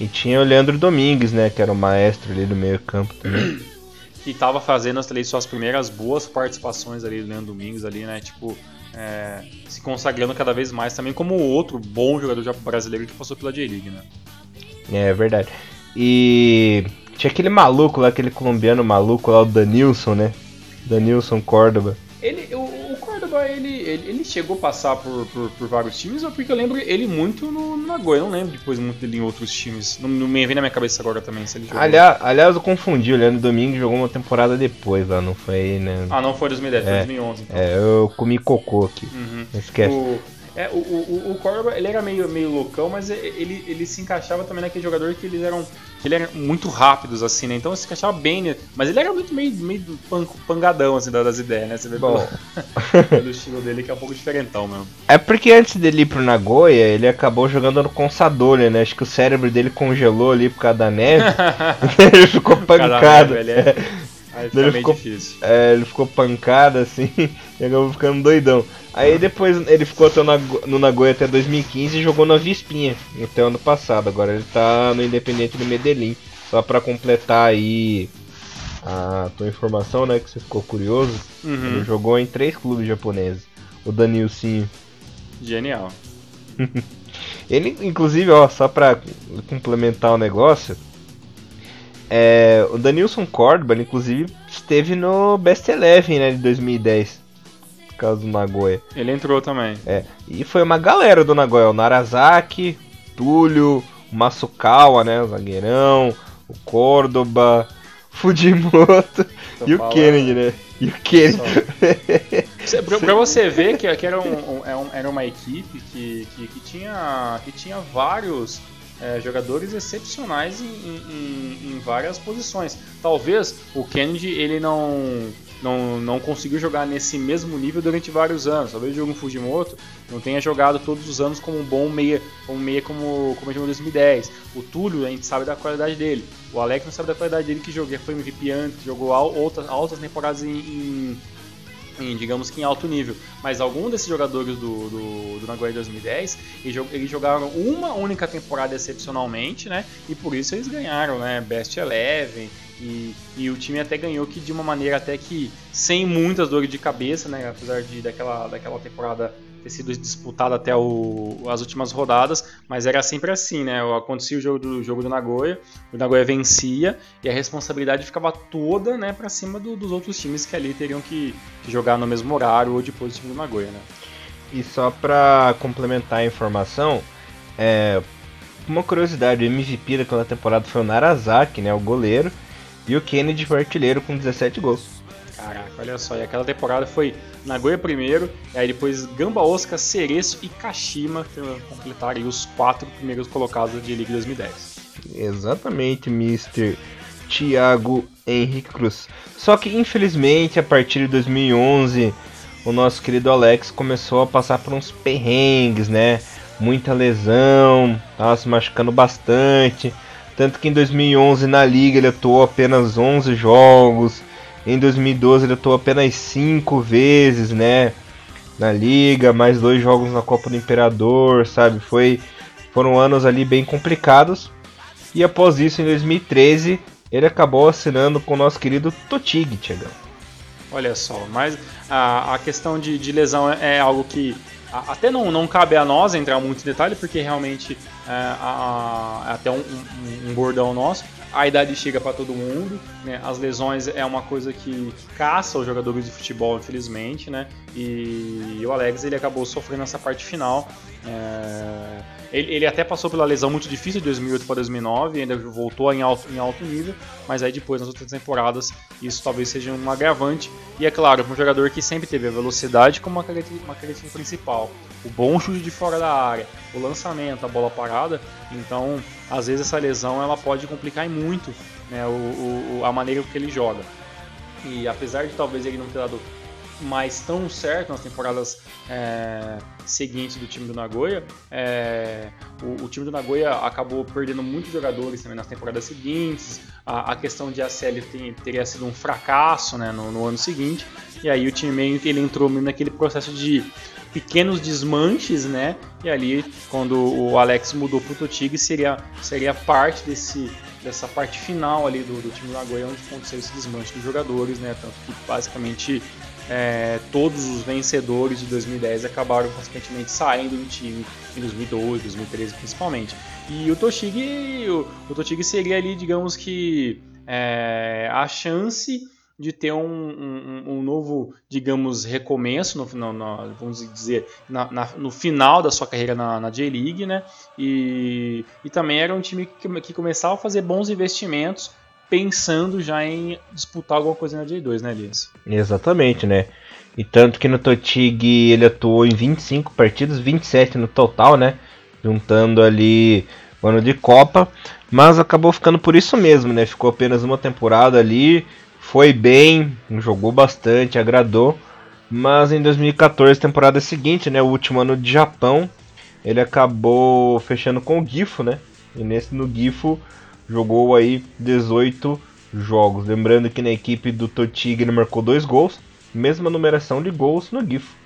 E tinha o Leandro Domingues, né? Que era o maestro ali do meio campo também. que estava fazendo ali suas primeiras boas participações ali do Leandro Domingues ali, né? Tipo, é, se consagrando cada vez mais também como outro bom jogador brasileiro que passou pela J-League, né? É verdade. E tinha aquele maluco lá, aquele colombiano maluco lá, o Danilson, né? Danilson Córdoba. Ele, o, ele, ele, ele, chegou a passar por, por, por, vários times, ou porque eu lembro ele muito no, no Nagoya. Eu não lembro depois muito dele em outros times. Não, não me vem na minha cabeça agora também se ele jogou. Aliás, aliás, eu confundi. O Leandro Domingues jogou uma temporada depois lá, não foi, né? Ah, não foi 2010, é, foi 2011. Então. É, eu comi cocô aqui. Uhum. Esquece. O... É, o, o, o ele era meio, meio loucão, mas ele, ele se encaixava também naquele jogador que eles eram ele era muito rápidos, assim, né? Então se encaixava bem, né? Mas ele era muito meio, meio pangadão, assim, das ideias, né? Você vê Bom. pelo, pelo estilo dele que é um pouco diferentão mesmo. É porque antes dele ir pro Nagoya, ele acabou jogando no Consadole, né? Acho que o cérebro dele congelou ali por causa da neve. ele ficou pancado. Neve, ele é... Aí fica ele ficou, difícil. É, ele ficou pancado assim e acabou ficando doidão. Aí depois ele ficou até no Nagoya até 2015 e jogou na Vispinha até ano passado. Agora ele tá no Independente do Medellín. Só para completar aí a tua informação, né? Que você ficou curioso. Uhum. Ele jogou em três clubes japoneses. O Danilson. Genial. ele, inclusive, ó, só pra complementar o negócio. É, o Danilson Córdoba, inclusive, esteve no Best Eleven né, de 2010 causa do Nagoya. Ele entrou também. É. E foi uma galera do Nagoya. O Narazaki, Túlio, o Masukawa, né? O zagueirão, o Córdoba, Fujimoto Tô e falando. o Kennedy, né? E o Kennedy. pra, pra, você ver que, que era, um, um, era uma equipe que, que, que, tinha, que tinha vários é, jogadores excepcionais em, em, em, várias posições. Talvez o Kennedy ele não não, não conseguiu jogar nesse mesmo nível durante vários anos. Talvez o Diogo Fujimoto não tenha jogado todos os anos como um bom meia, como meia como, como jogou em 2010. O Túlio, a gente sabe da qualidade dele. O Alex não sabe da qualidade dele, que jogou, foi MVP antes, que jogou altas, altas temporadas em, em, em, digamos que em alto nível. Mas algum desses jogadores do, do, do Nagoya 2010, eles jogaram uma única temporada excepcionalmente, né? E por isso eles ganharam, né? Best Eleven e, e, o time até ganhou que de uma maneira até que sem muitas dores de cabeça, né? Apesar de daquela, daquela temporada ter sido disputada até o, as últimas rodadas, mas era sempre assim, né? Acontecia o jogo do jogo do Nagoya, o Nagoya vencia e a responsabilidade ficava toda, né, para cima do, dos outros times que ali teriam que, que, jogar no mesmo horário ou depois do time do Nagoya, né? E só para complementar a informação, é, uma curiosidade, o MVP daquela temporada foi o Narazaki, né, o goleiro. E o Kennedy foi artilheiro com 17 gols. Caraca, olha só, e aquela temporada foi Nagoya primeiro, e aí depois Gamba Osaka, Cereço e Kashima completaram os quatro primeiros colocados de Liga 2010. Exatamente, Mr. Thiago Henrique Cruz. Só que infelizmente a partir de 2011 o nosso querido Alex começou a passar por uns perrengues, né? Muita lesão, tava se machucando bastante. Tanto que em 2011 na liga ele atuou apenas 11 jogos. Em 2012 ele atuou apenas 5 vezes, né? Na liga, mais dois jogos na Copa do Imperador, sabe? Foi, foram anos ali bem complicados. E após isso, em 2013, ele acabou assinando com o nosso querido Totig, Tiagão. Olha só, mas a, a questão de, de lesão é, é algo que até não, não cabe a nós entrar muito em detalhe, porque realmente a, a, é até um, um, um, bordão nosso. A idade chega para todo mundo, né? as lesões é uma coisa que caça os jogadores de futebol, infelizmente, né? E, e o Alex ele acabou sofrendo essa parte final. É, ele, ele, até passou pela lesão muito difícil de 2008 para 2009, ainda voltou em alto, em alto nível, mas aí depois nas outras temporadas isso talvez seja um agravante. E é claro, um jogador que sempre teve a velocidade como uma característica, principal, o bom chute de fora da área, o lançamento, a bola parada, então às vezes essa lesão ela pode complicar muito né, o, o, a maneira que ele joga. E apesar de talvez ele não ter dado mais tão certo nas temporadas é, seguintes do time do Nagoya. É, o, o, time do Nagoya acabou perdendo muitos jogadores também nas temporadas seguintes. A, a questão de ACL tem, teria sido um fracasso né, no, no, ano seguinte. E aí o time meio que ele entrou naquele processo de pequenos desmanches, né? E ali, quando o Alex mudou para o Totig, seria, seria parte desse, dessa parte final ali do, do time do Nagoya, onde aconteceu esse desmanche dos jogadores, né? Tanto que basicamente é, todos os vencedores de 2010 acabaram consequentemente saindo do time em 2012, 2013 principalmente. E o Toshigi, o, o Toshigi seria ali, digamos que é, a chance de ter um, um, um, novo, digamos, recomeço, no, no, vamos dizer, na, na, no final da sua carreira na, na J-League, né? E, e também era um time que, que começava a fazer bons investimentos pensando já em disputar alguma coisa na J2, né, Elias? Exatamente, né? E tanto que no Totig ele atuou em 25 partidas, 27 no total, né? Juntando ali o ano de Copa, mas acabou ficando por isso mesmo, né? Ficou apenas uma temporada ali, foi bem, jogou bastante, agradou. Mas em 2014, temporada seguinte, né, o último ano de Japão, ele acabou fechando com o Gifo, né? E nesse no Gifo jogou aí 18 jogos. Lembrando que na equipe do Totig ele marcou dois gols, mesma numeração de gols no Gifo.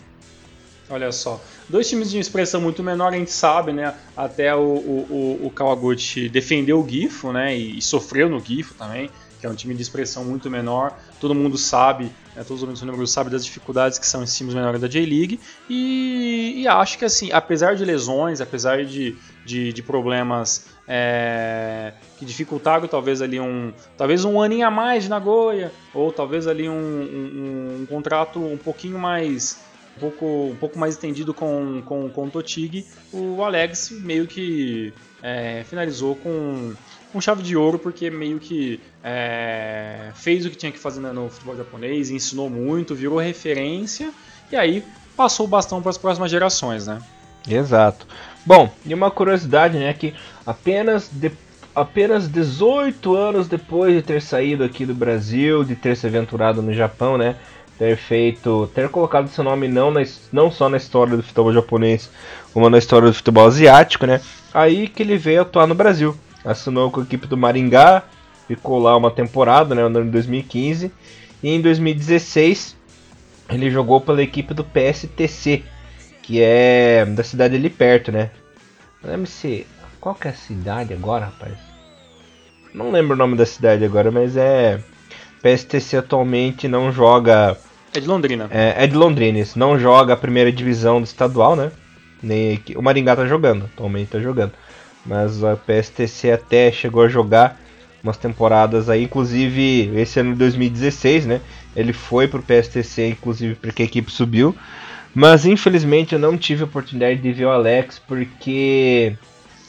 Olha só, dois times de expressão muito menor, a gente sabe, né? Até o, o, o Kawaguchi defendeu o Gifo, né? E, e sofreu no Gifo também que é um time de expressão muito menor. Todo mundo sabe, né, todos os ouvintes sabem das dificuldades que são esses times menores da J-League. E, e, acho que, assim, apesar de lesões, apesar de, de, de problemas é, que dificultaram talvez ali um talvez um aninho a mais de Nagoya, ou talvez ali um, um, um contrato um pouquinho mais um pouco, um pouco mais estendido com, com, com o Totig, o Alex meio que é, finalizou com com chave de ouro, porque meio que é, fez o que tinha que fazer no futebol japonês, ensinou muito, virou referência e aí passou o bastão para as próximas gerações, né? Exato. Bom, e uma curiosidade, né, que apenas de, apenas 18 anos depois de ter saído aqui do Brasil, de ter se aventurado no Japão, né, ter feito, ter colocado seu nome não, na, não só na história do futebol japonês, como na história do futebol asiático, né, aí que ele veio atuar no Brasil. Assinou com a equipe do Maringá, ficou lá uma temporada, né, no ano de 2015, e em 2016 ele jogou pela equipe do PSTC, que é da cidade ali perto, né? Não lembro se qual que é a cidade agora, rapaz? Não lembro o nome da cidade agora, mas é PSTC atualmente não joga é de Londrina. É, é de Londrina, isso. Não joga a primeira divisão do estadual, né? Nem, o Maringá tá jogando, atualmente tá jogando. Mas a PSTC até chegou a jogar umas temporadas aí, inclusive esse ano de 2016, né? Ele foi pro PSTC, inclusive porque a equipe subiu. Mas infelizmente eu não tive a oportunidade de ver o Alex porque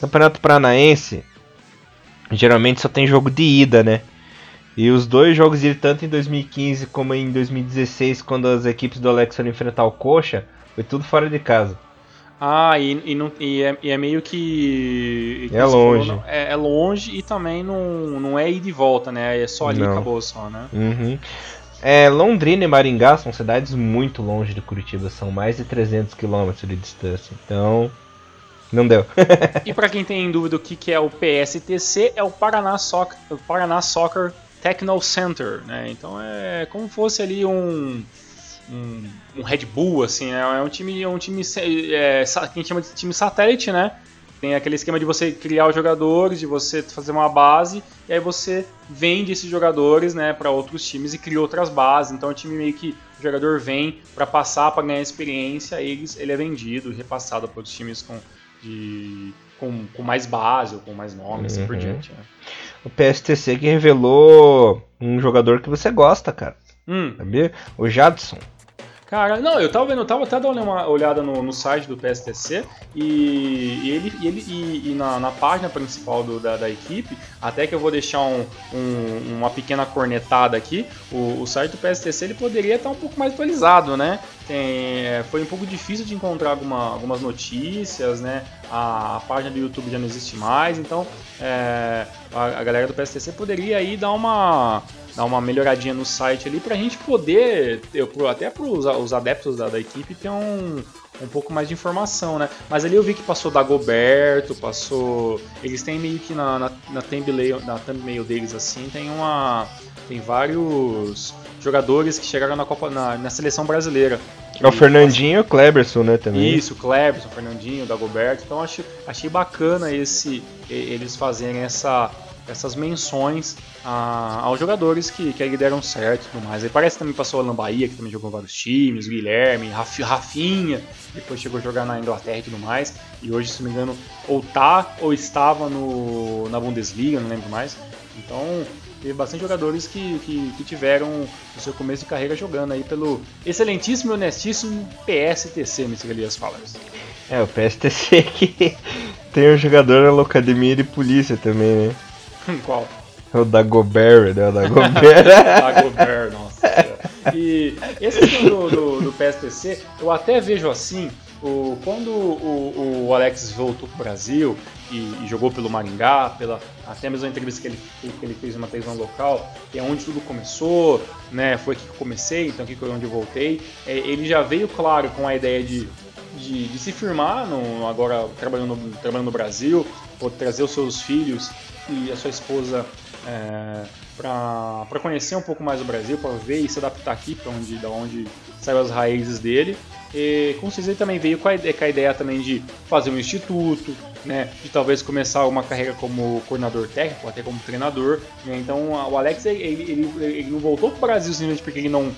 Campeonato Paranaense geralmente só tem jogo de ida, né? E os dois jogos de tanto em 2015 como em 2016, quando as equipes do Alex foram enfrentar o Coxa, foi tudo fora de casa. Ah, e, e, não, e, é, e é meio que. É longe. Falou, é, é, longe e também não, não é ir de volta, né? É só ali e acabou só, né? Uhum. É, Londrina e Maringá são cidades muito longe de Curitiba, são mais de 300 quilômetros de distância. Então, não deu. e para quem tem dúvida o que, é o PSTC, é o Paraná Soccer, o Paraná Soccer Techno Center, né? Então é como fosse ali um um, um, Red Bull, assim, né? É um time, um time é, que a gente chama de time satélite, né? Tem aquele esquema de você criar os jogadores, de você fazer uma base, e aí você vende esses jogadores né, para outros times e cria outras bases. Então o time meio que o jogador vem para passar, para ganhar experiência, e ele é vendido repassado para outros times com, de, com, com mais base ou com mais nome, uhum. assim por uhum. diante. Né? O PSTC que revelou um jogador que você gosta, cara. Hum. Sabia? O Jadson. Cara, não, eu tava vendo, eu tava até dando uma olhada no, no site do PSTC e, e ele, e, ele e, e na, na, página principal do, da, da, equipe, até que eu vou deixar um, um, uma pequena cornetada aqui, o, o, site do PSTC ele poderia estar um pouco mais atualizado, né? tem, é, foi um pouco difícil de encontrar alguma, algumas notícias, né? A, a, página do YouTube já não existe mais, então é, a, a, galera do PSTC poderia aí dar uma, dar uma melhoradinha no site ali para a gente poder, eu, até para os adeptos da, da equipe, ter um, um pouco mais de informação, né? Mas ali eu vi que passou Dagoberto, passou. Eles têm meio que na, na, na, thumbnail, na thumbnail deles assim, tem uma. Tem vários jogadores que chegaram na Copa na, na seleção brasileira. É o Fernandinho e o Kleberson, né, também. Isso, o Kleberson, o Fernandinho, o Dagoberto. Então achei, achei bacana esse eles fazerem essa essas menções a, aos jogadores que, que aí deram certo e tudo mais. Aí parece que também passou o Alan Bahia, que também jogou vários times, Guilherme, Raf, Rafinha, depois chegou a jogar na Inglaterra e tudo mais. E hoje, se não me engano, ou tá ou estava no, na Bundesliga, não lembro mais. Então, teve bastante jogadores que, que, que, tiveram o seu começo de carreira jogando aí pelo excelentíssimo e honestíssimo PSTC, Mr. Elias Fallers. É, o PSTC que tem um jogador na Locademia de Polícia também, né? Qual? É o Dagobert, né? O Dagobert. Dagobert, nossa. E esse do, do, do, PSTC, eu até vejo assim, o, quando o, o Alex voltou pro Brasil e, e, jogou pelo Maringá, pela, até mesmo a entrevista que ele, que ele fez uma televisão local, que é onde tudo começou, né? Foi aqui que eu comecei, então aqui foi onde eu voltei. É, ele já veio, claro, com a ideia de, de, de se firmar no, agora trabalhando trabalhando no Brasil, ou trazer os seus filhos e a sua esposa é, para conhecer um pouco mais o Brasil, para ver e se adaptar aqui, para onde, da onde saem as raízes dele. E com certeza ele também veio com a, ideia, com a ideia também de fazer um instituto, né, de talvez começar uma carreira como coordenador técnico, até como treinador. Né? Então o Alex ele, ele, ele não voltou para o Brasil simplesmente porque ele não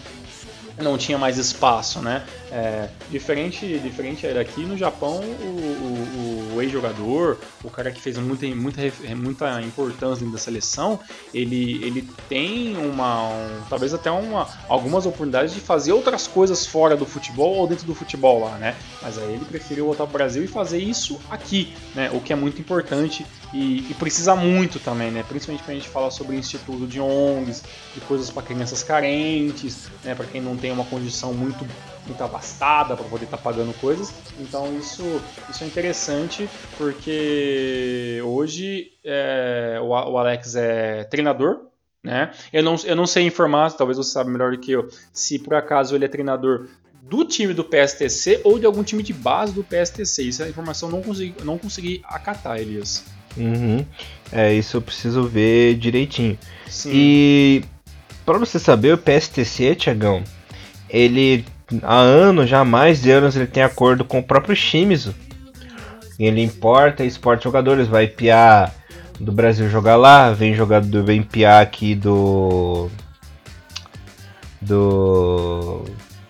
não tinha mais espaço, né? É, diferente, diferente daqui no Japão, o, o, o ex-jogador, o cara que fez muita, muita, muita importância dentro da seleção, ele, ele tem uma, um, talvez até uma, algumas oportunidades de fazer outras coisas fora do futebol ou dentro do futebol lá, né? Mas aí ele preferiu voltar para o Brasil e fazer isso aqui, né? O que é muito importante e, e precisa muito também, né? Principalmente quando a gente fala sobre instituto de ONGs, de coisas para crianças carentes, né? Para quem não tem uma condição muito muito abastada para poder estar tá pagando coisas. Então isso, isso é interessante porque hoje é, o, o Alex é treinador né? Eu não, eu não sei informar, talvez você saiba melhor do que eu, se por acaso ele é treinador do time do PSTC ou de algum time de base do PSTC. Isso é informação não consegui, não consegui acatar, Elias. Uhum. É, isso eu preciso ver direitinho. Sim. E para você saber, o PSTC, Tiagão, ele há anos, já há mais de anos, ele tem acordo com o próprio Shimizu. Ele importa e exporta jogadores, vai piar do Brasil jogar lá, vem jogador, vem piar aqui do do,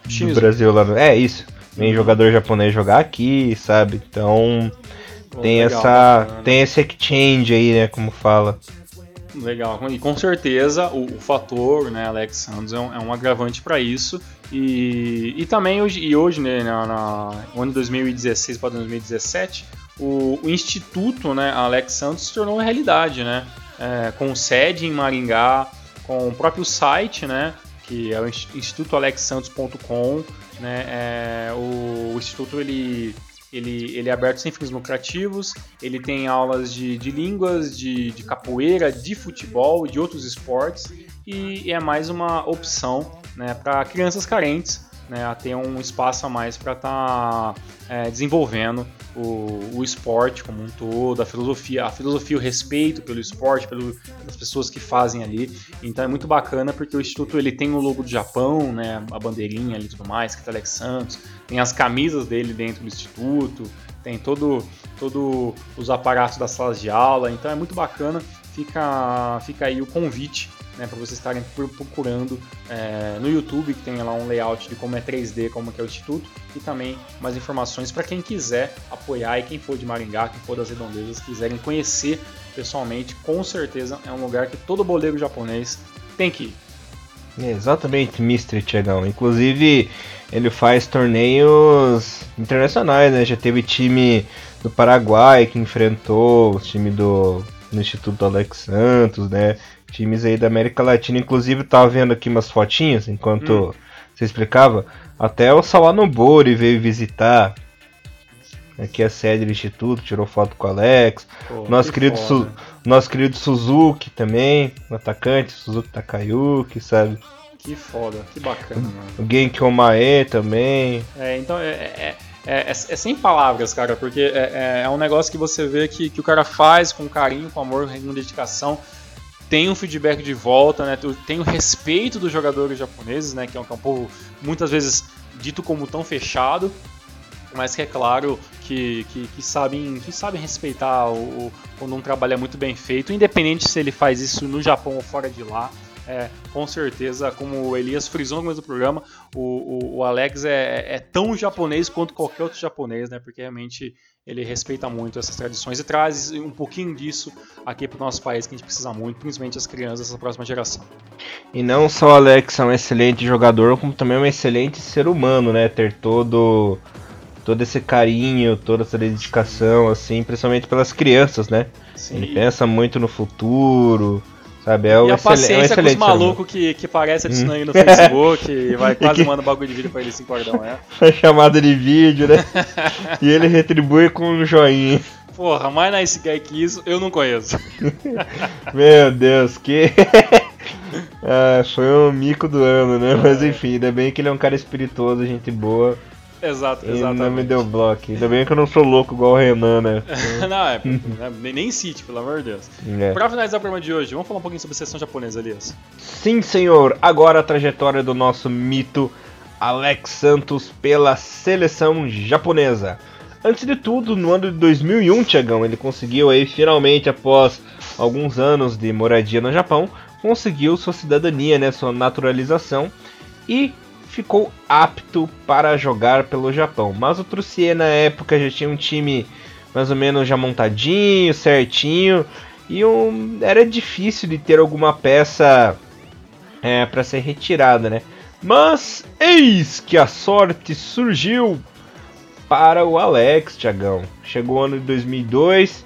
do Brasil lá no, é isso, vem uhum. jogador japonês jogar aqui, sabe? Então tem legal, essa tem esse exchange aí, né, como fala. Legal, e com certeza o, o fator, né, Alex Santos é um, é um agravante para isso. E, e também hoje, e hoje né, na, na, no ano 2016 para 2017, o, o, Instituto né, Alex Santos se tornou realidade, né? É, com sede em Maringá, com o próprio site, né? Que é o institutoalexsantos.com, né? É, o, o Instituto ele ele, ele é aberto sem fins lucrativos, ele tem aulas de, de línguas, de, de capoeira, de futebol de outros esportes, e é mais uma opção né, para crianças carentes né, a ter um espaço a mais para estar tá, é, desenvolvendo o, o, esporte como um todo, a filosofia, a filosofia, o respeito pelo esporte, pelo, pelas pessoas que fazem ali. Então é muito bacana porque o instituto ele tem o logo do Japão, né, a bandeirinha ali e tudo mais, que é Alex Santos, tem as camisas dele dentro do instituto, tem todo, todo os aparatos das salas de aula. Então é muito bacana. Fica, fica aí o convite né, para vocês estarem procurando é, no YouTube, que tem lá um layout de como é 3D, como é o Instituto, e também mais informações para quem quiser apoiar e quem for de Maringá, quem for das redondezas, quiserem conhecer pessoalmente, com certeza é um lugar que todo boleiro japonês tem que ir. Exatamente, Mr. Tiagão. Inclusive, ele faz torneios internacionais, né? Já teve time do Paraguai que enfrentou o time do, do Instituto Alex Santos, né? Times aí da América Latina. Inclusive, tava vendo aqui umas fotinhas enquanto hum. você explicava, até o Sawanobori veio visitar aqui a sede do instituto, tirou foto com o Alex. Pô, nosso, que querido Su, nosso querido Suzuki também, o atacante, Suzuki Takayuki, sabe? Que foda, que bacana, mano. O Genki Omae também. É, então é, é, é, é, é sem palavras, cara, porque é, é, é, um negócio que você vê que, que o cara faz com carinho, com amor, com dedicação. Tem um feedback de volta, né? Tem o respeito dos jogadores japoneses, né? Que é um, que é um povo muitas vezes dito como tão fechado, mas que é claro que, que, que, sabem, que sabem respeitar o, o, quando um trabalho é muito bem feito, independente se ele faz isso no Japão ou fora de lá. É, com certeza, como o Elias frisou no começo do programa, o, o, o Alex é, é, tão japonês quanto qualquer outro japonês, né? Porque realmente ele respeita muito essas tradições e traz um pouquinho disso aqui para o nosso país que a gente precisa muito, principalmente as crianças dessa próxima geração. E não só o Alex é um excelente jogador, como também é um excelente ser humano, né? Ter todo todo esse carinho, toda essa dedicação, assim, principalmente pelas crianças, né? Sim. Ele pensa muito no futuro, sabe? É e a paciência é com os malucos que, que parece adicionando aí no Facebook e vai quase mandando bagulho de vídeo pra ele 5 horas da manhã. É chamada de vídeo, né? e ele retribui com um joinha. Porra, mais nice guy que isso, eu não conheço. Meu Deus, que... ah, foi um mico do ano, né? Mas enfim, ainda bem que ele é um cara espirituoso, gente boa. Exato, exatamente. não me deu bloco. Ainda bem que eu não sou louco igual o Renan, né? não, é, é, nem cite, pelo amor de Deus. É. Pra finalizar o programa de hoje, vamos falar um pouquinho sobre a seleção japonesa, Elias. Sim, senhor. Agora a trajetória do nosso mito Alex Santos pela seleção japonesa. Antes de tudo, no ano de 2001, Tiagão, ele conseguiu aí finalmente, após alguns anos de moradia no Japão, conseguiu sua cidadania, né, sua naturalização e ficou apto para jogar pelo Japão. Mas o Trucier na época já tinha um time mais ou menos já montadinho, certinho, e um, era difícil de ter alguma peça é, para ser retirada, né? Mas eis que a sorte surgiu para o Alex, Tiagão. Chegou o ano de 2002,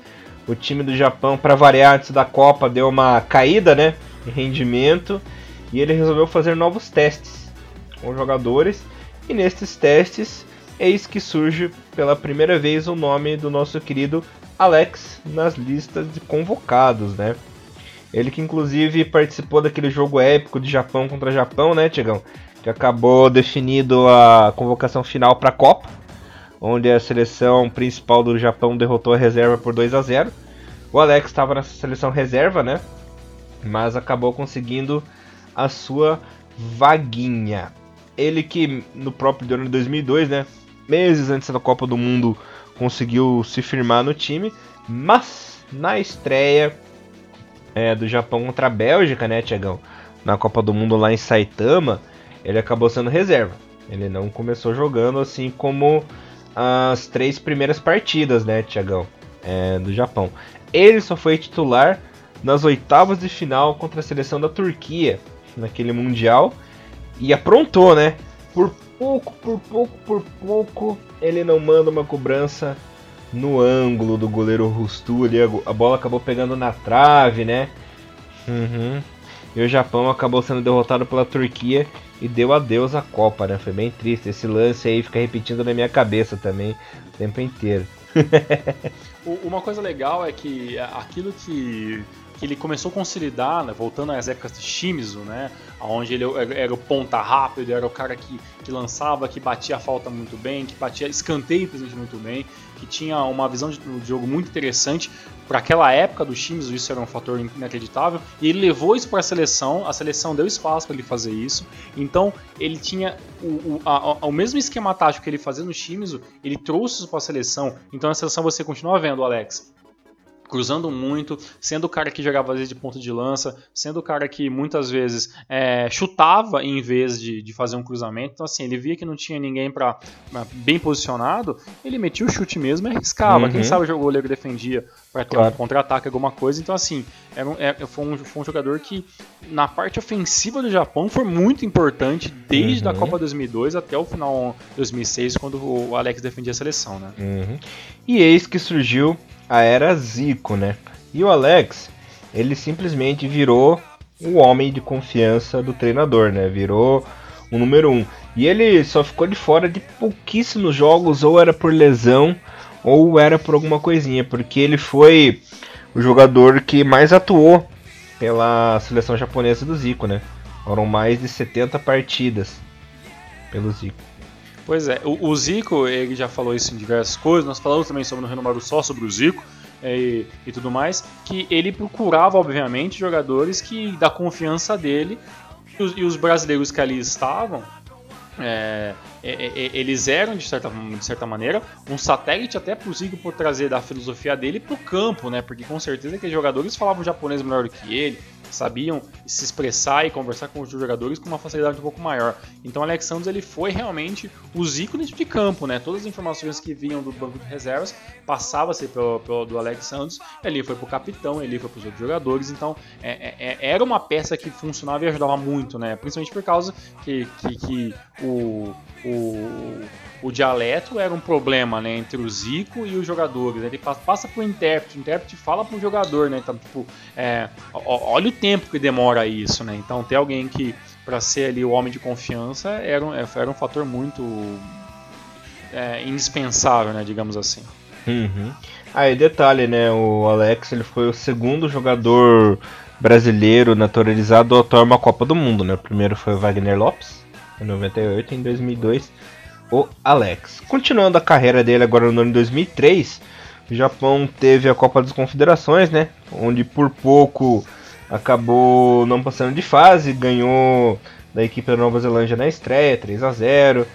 o time do Japão, para variar antes da Copa, deu uma caída, né, em rendimento, e ele resolveu fazer novos testes com jogadores. E nestes testes, eis que surge pela primeira vez o nome do nosso querido Alex nas listas de convocados, né? Ele que inclusive participou daquele jogo épico de Japão contra Japão, né, Tiagão? Que acabou definido a convocação final para a Copa, onde a seleção principal do Japão derrotou a reserva por 2 a 0. O Alex estava nessa seleção reserva, né? Mas acabou conseguindo a sua vaguinha. Ele que no próprio ano de 2002, né, meses antes da Copa do Mundo, conseguiu se firmar no time, mas na estreia é, do Japão contra a Bélgica, né, Tiagão, na Copa do Mundo lá em Saitama, ele acabou sendo reserva. Ele não começou jogando assim como as três primeiras partidas, né, Tiagão, é, do Japão. Ele só foi titular nas oitavas de final contra a seleção da Turquia, naquele Mundial, e aprontou, né? Por pouco, por pouco, por pouco, ele não manda uma cobrança no ângulo do goleiro Rustu ali. A bola acabou pegando na trave, né? Uhum. E o Japão acabou sendo derrotado pela Turquia e deu adeus à Copa, né? Foi bem triste. Esse lance aí fica repetindo na minha cabeça também o tempo inteiro. Uma coisa legal é que aquilo que que ele começou a consolidar, né, voltando às épocas de Shimizu, né, onde ele era o ponta rápido, era o cara que, que lançava, que batia a falta muito bem, que batia escanteio muito bem, que tinha uma visão de, de jogo muito interessante. Para aquela época do Shimizu, isso era um fator inacreditável, e ele levou isso para a seleção, a seleção deu espaço para ele fazer isso, então ele tinha o, o, a, o mesmo esquema tático que ele fazia no Shimizu, ele trouxe isso para a seleção, então a seleção você continua vendo, Alex, cruzando muito, sendo o cara que jogava às vezes de ponta de lança, sendo o cara que muitas vezes é, chutava em vez de, de, fazer um cruzamento. Então, assim, ele via que não tinha ninguém para bem posicionado, ele metia o chute mesmo e arriscava. Uhum. Quem sabe o goleiro defendia para ter claro. um contra-ataque, alguma coisa. Então, assim, era um, é, foi, um, foi um jogador que na parte ofensiva do Japão foi muito importante desde uhum. a Copa 2002 até o final 2006, quando o Alex defendia a seleção, né? Uhum. E eis que surgiu a era Zico, né? E o Alex, ele simplesmente virou o homem de confiança do treinador, né? Virou o número um. E ele só ficou de fora de pouquíssimos jogos, ou era por lesão, ou era por alguma coisinha, porque ele foi o jogador que mais atuou pela seleção japonesa do Zico, né? Foram mais de 70 partidas pelo Zico. Pois é, o, o, Zico, ele já falou isso em diversas coisas, nós falamos também sobre no Renomaru só sobre o Zico é, e, e, tudo mais, que ele procurava, obviamente, jogadores que da confiança dele e os, e os brasileiros que ali estavam é, é, é, eles eram, de certa, de certa maneira, um satélite até para o Zico por trazer da filosofia dele para o campo, né? Porque com certeza aqueles jogadores falavam japonês melhor do que ele, sabiam se expressar e conversar com os jogadores com uma facilidade um pouco maior. Então o Alex Santos ele foi realmente o Zico dentro de campo, né? Todas as informações que vinham do banco de reservas passavam-se pelo, pelo, do Alex Santos, ele foi pro capitão, ele foi para os outros jogadores, então é, é, é, era uma peça que funcionava e ajudava muito, né? Principalmente por causa que, que, que o, o o dialeto era um problema, né, entre o Zico e os jogadores. Ele passa pro intérprete, o intérprete fala pro jogador, né? Então, tipo, é, olha o tempo que demora isso, né? Então, ter alguém que, para ser ali o homem de confiança, era um, era um fator muito é, indispensável, né, digamos assim. Uhum. Aí, ah, detalhe, né? O Alex ele foi o segundo jogador brasileiro naturalizado a atuar uma Copa do Mundo, né? O primeiro foi o Wagner Lopes, em 98, em 2002 o Alex. Continuando a carreira dele agora no ano de 2003, o Japão teve a Copa das Confederações, né? Onde por pouco acabou não passando de fase, ganhou da equipe da Nova Zelândia na estreia, 3 a 0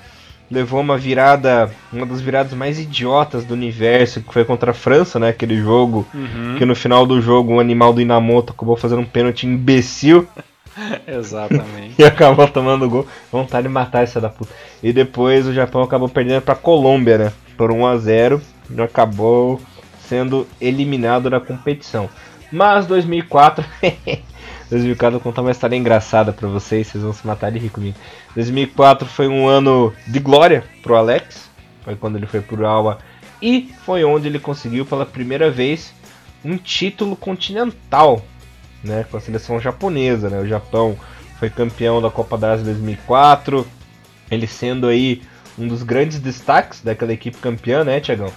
levou uma virada, uma das viradas mais idiotas do universo, que foi contra a França, né? Aquele jogo uhum. que no final do jogo o animal do Inamoto acabou fazendo um pênalti imbecil. Exatamente. e acabou tomando gol. Vontade de matar essa da puta. E depois o Japão acabou perdendo pra Colômbia, né? Por 1 a 0 e acabou sendo eliminado da competição. Mas 2004. 2004 vou contar uma história engraçada para vocês, vocês vão se matar de rir comigo. 2004 foi um ano de glória pro Alex, foi quando ele foi pro Alba e foi onde ele conseguiu pela primeira vez um título continental né, com a seleção japonesa. Né? O Japão foi campeão da Copa da Ásia 2004, ele sendo aí um dos grandes destaques daquela equipe campeã, né, Tiagão?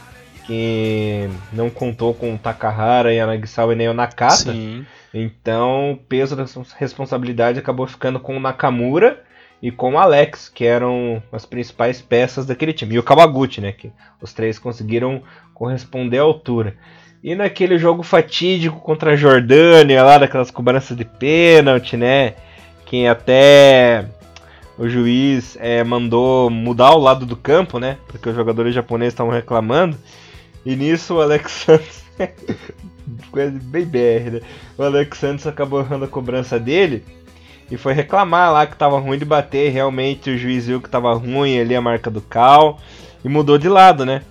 Que não contou com o Takahara, Yanagisawa e nem o Nakata. Sim. Então, o peso da responsabilidade acabou ficando com o Nakamura e com o Alex, que eram as principais peças daquele time. E o Kawaguchi, né? Que os três conseguiram corresponder à altura. E naquele jogo fatídico contra a Jordânia, lá daquelas cobranças de pênalti, né? Que até o juiz é, mandou mudar o lado do campo, né? Porque os jogadores japoneses estavam reclamando. E nisso o Alex Santos. Coisa bem BR, né? O Alex Santos acabou errando a cobrança dele. E foi reclamar lá que tava ruim de bater. Realmente o juiz viu que tava ruim ali a marca do cal. E mudou de lado, né?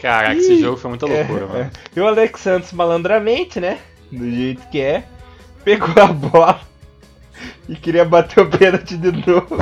Caraca, e... esse jogo foi muita loucura, é, mano. É. E o Alex Santos, malandramente, né? Do jeito que é, pegou a bola e queria bater o pênalti de novo.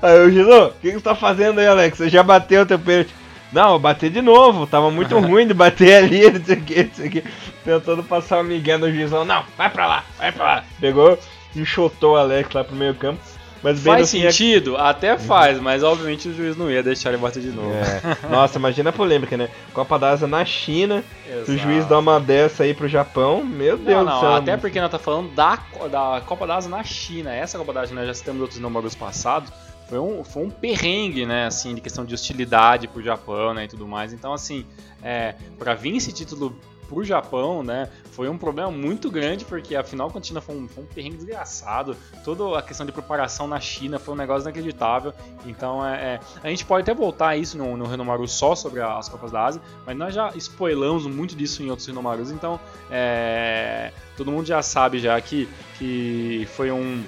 aí o Gino, o que, que você tá fazendo aí, Alex? Você já bateu o teu pênalti? Não, eu bati de novo, tava muito ruim de bater ali, não sei o que, não sei o que. Tentando passar o Miguel no juizão. Não, vai pra lá, vai pra lá. Pegou, enxotou o Alex lá pro meio campo. Mas faz sentido? Até faz, mas obviamente o juiz não ia deixar ele bater de novo. É. Nossa, imagina a polêmica, né? Copa da Asa na China, Exato. o juiz dá uma dessa aí pro Japão, meu Deus não, do céu. Até porque nós tá falando da, da Copa da Asa na China. Essa Copa da Asa nós já citamos outros números passados. Foi um, foi um perrengue, né, assim, de questão de hostilidade pro Japão, né, e tudo mais. Então, assim, é, para vir esse título pro Japão, né, foi um problema muito grande, porque afinal continua foi um, foi um perrengue desgraçado. Toda a questão de preparação na China foi um negócio inacreditável. Então, é, é a gente pode até voltar a isso no, no Renomaru só sobre as Copas da Ásia, mas nós já spoilamos muito disso em outros Renomarus, então é, todo mundo já sabe já que, que foi um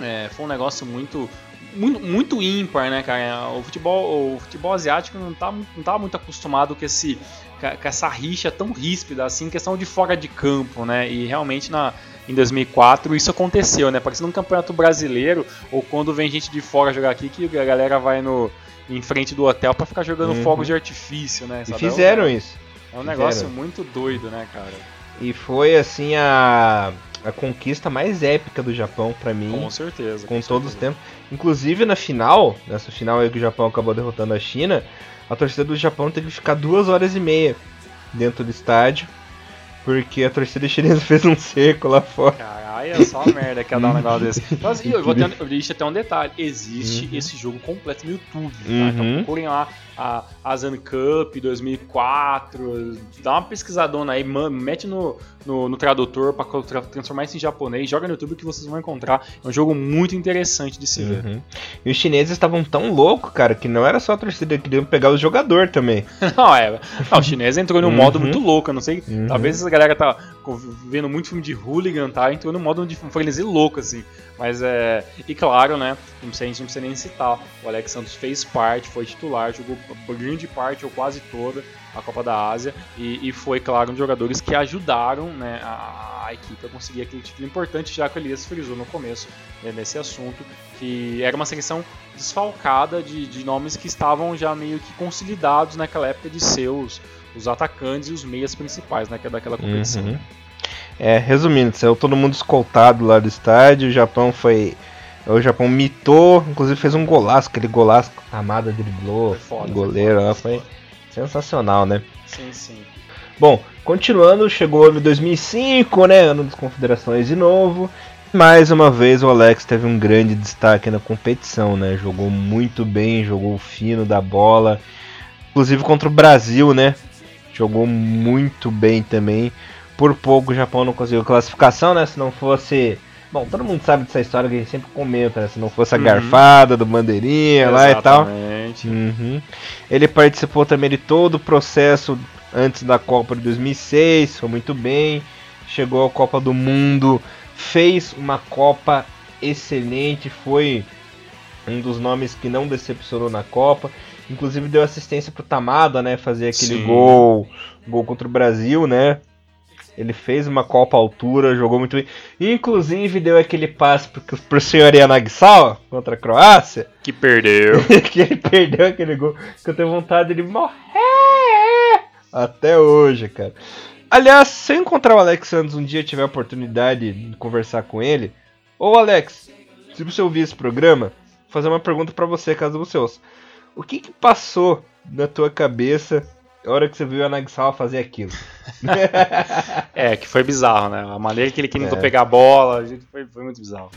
é, foi um negócio muito muito, muito ímpar, né, cara? O futebol, o futebol asiático não tá, não tá muito acostumado com esse com essa rixa tão ríspida assim, questão de fora de campo, né? E realmente na em 2004 isso aconteceu, né? Parecendo um campeonato brasileiro ou quando vem gente de fora jogar aqui que a galera vai no em frente do hotel para ficar jogando uhum. fogos de artifício, né? Sabe? E fizeram é um, isso. É um negócio muito doido, né, cara? E foi assim a a conquista mais épica do Japão para mim. Com certeza. Com, com todos os certeza. tempos. Inclusive na final, nessa final aí que o Japão acabou derrotando a China, a torcida do Japão teve que ficar duas horas e meia dentro do estádio. Porque a torcida chinesa fez um cerco lá fora. Caralho, é só uma merda que ia dar um negócio desse. Mas eu vou ter, eu deixo até um detalhe. Existe Uhum. esse jogo completo no YouTube, tá? Uhum. Então procurem lá a Asian Cup 2004, dá uma pesquisadona aí, man- mete no, no, no tradutor tra- transformar isso em japonês, joga no YouTube que vocês vão encontrar. É um jogo muito interessante de se ver. Uhum. E os chineses estavam tão loucos, cara, que não era só a torcida, queriam pegar o jogador também. Não, é. Não, o chinês entrou num Uhum. modo muito louco. Eu não sei. Uhum. Talvez essa galera tá vendo muito filme de hooligan, tá? Entrou num modo de frenesi louco, assim. Mas é. E claro, né? Não precisa, a gente não precisa nem citar. O Alex Santos fez parte, foi titular, jogou grande parte ou quase toda a Copa da Ásia. E, e foi, claro, um dos jogadores que ajudaram né, a, a equipe a conseguir aquele título importante, já que o Elias frisou no começo né, nesse assunto, que era uma seleção desfalcada de, de nomes que estavam já meio que consolidados naquela época de seus os atacantes e os meias principais né, é daquela competição. Uhum. É, resumindo, saiu todo mundo escoltado lá do estádio, o Japão foi. O Japão mitou, inclusive fez um golaço, aquele golaço que a Amada driblou, foda, goleiro foi lá foi sensacional, né? Sim, sim. Bom, continuando, chegou o ano de 2005, né? Ano das confederações de novo. Mais uma vez o Alex teve um grande destaque na competição, né? Jogou muito bem, jogou fino da bola. Inclusive contra o Brasil, né? Jogou muito bem também. Por pouco o Japão não conseguiu classificação, né? Se não fosse. Bom, todo mundo sabe dessa história que a gente sempre comenta, né? Se não fosse a Uhum. garfada do bandeirinha lá e tal. Exatamente. Uhum. Ele participou também de todo o processo antes da Copa de 2006, foi muito bem. Chegou à Copa do Mundo, fez uma Copa excelente, foi um dos nomes que não decepcionou na Copa. Inclusive deu assistência pro Tamada, né, fazer aquele Sim. gol, gol contra o Brasil, né? Ele fez uma Copa altura, jogou muito bem. Inclusive deu aquele passe pro, pro senhor Yanagisawa contra a Croácia Que perdeu. que ele perdeu aquele gol que eu tenho vontade de morrer até hoje, cara. Aliás, se eu encontrar o Alex Santos um dia e tiver a oportunidade de conversar com ele, ô Alex, se você ouvir esse programa, vou fazer uma pergunta pra você, caso você ouça. O que que passou na tua cabeça na hora que você viu o Anagsal fazer aquilo? é, que foi bizarro, né? A maneira que ele tentou É. pegar a bola, a foi, foi muito bizarro.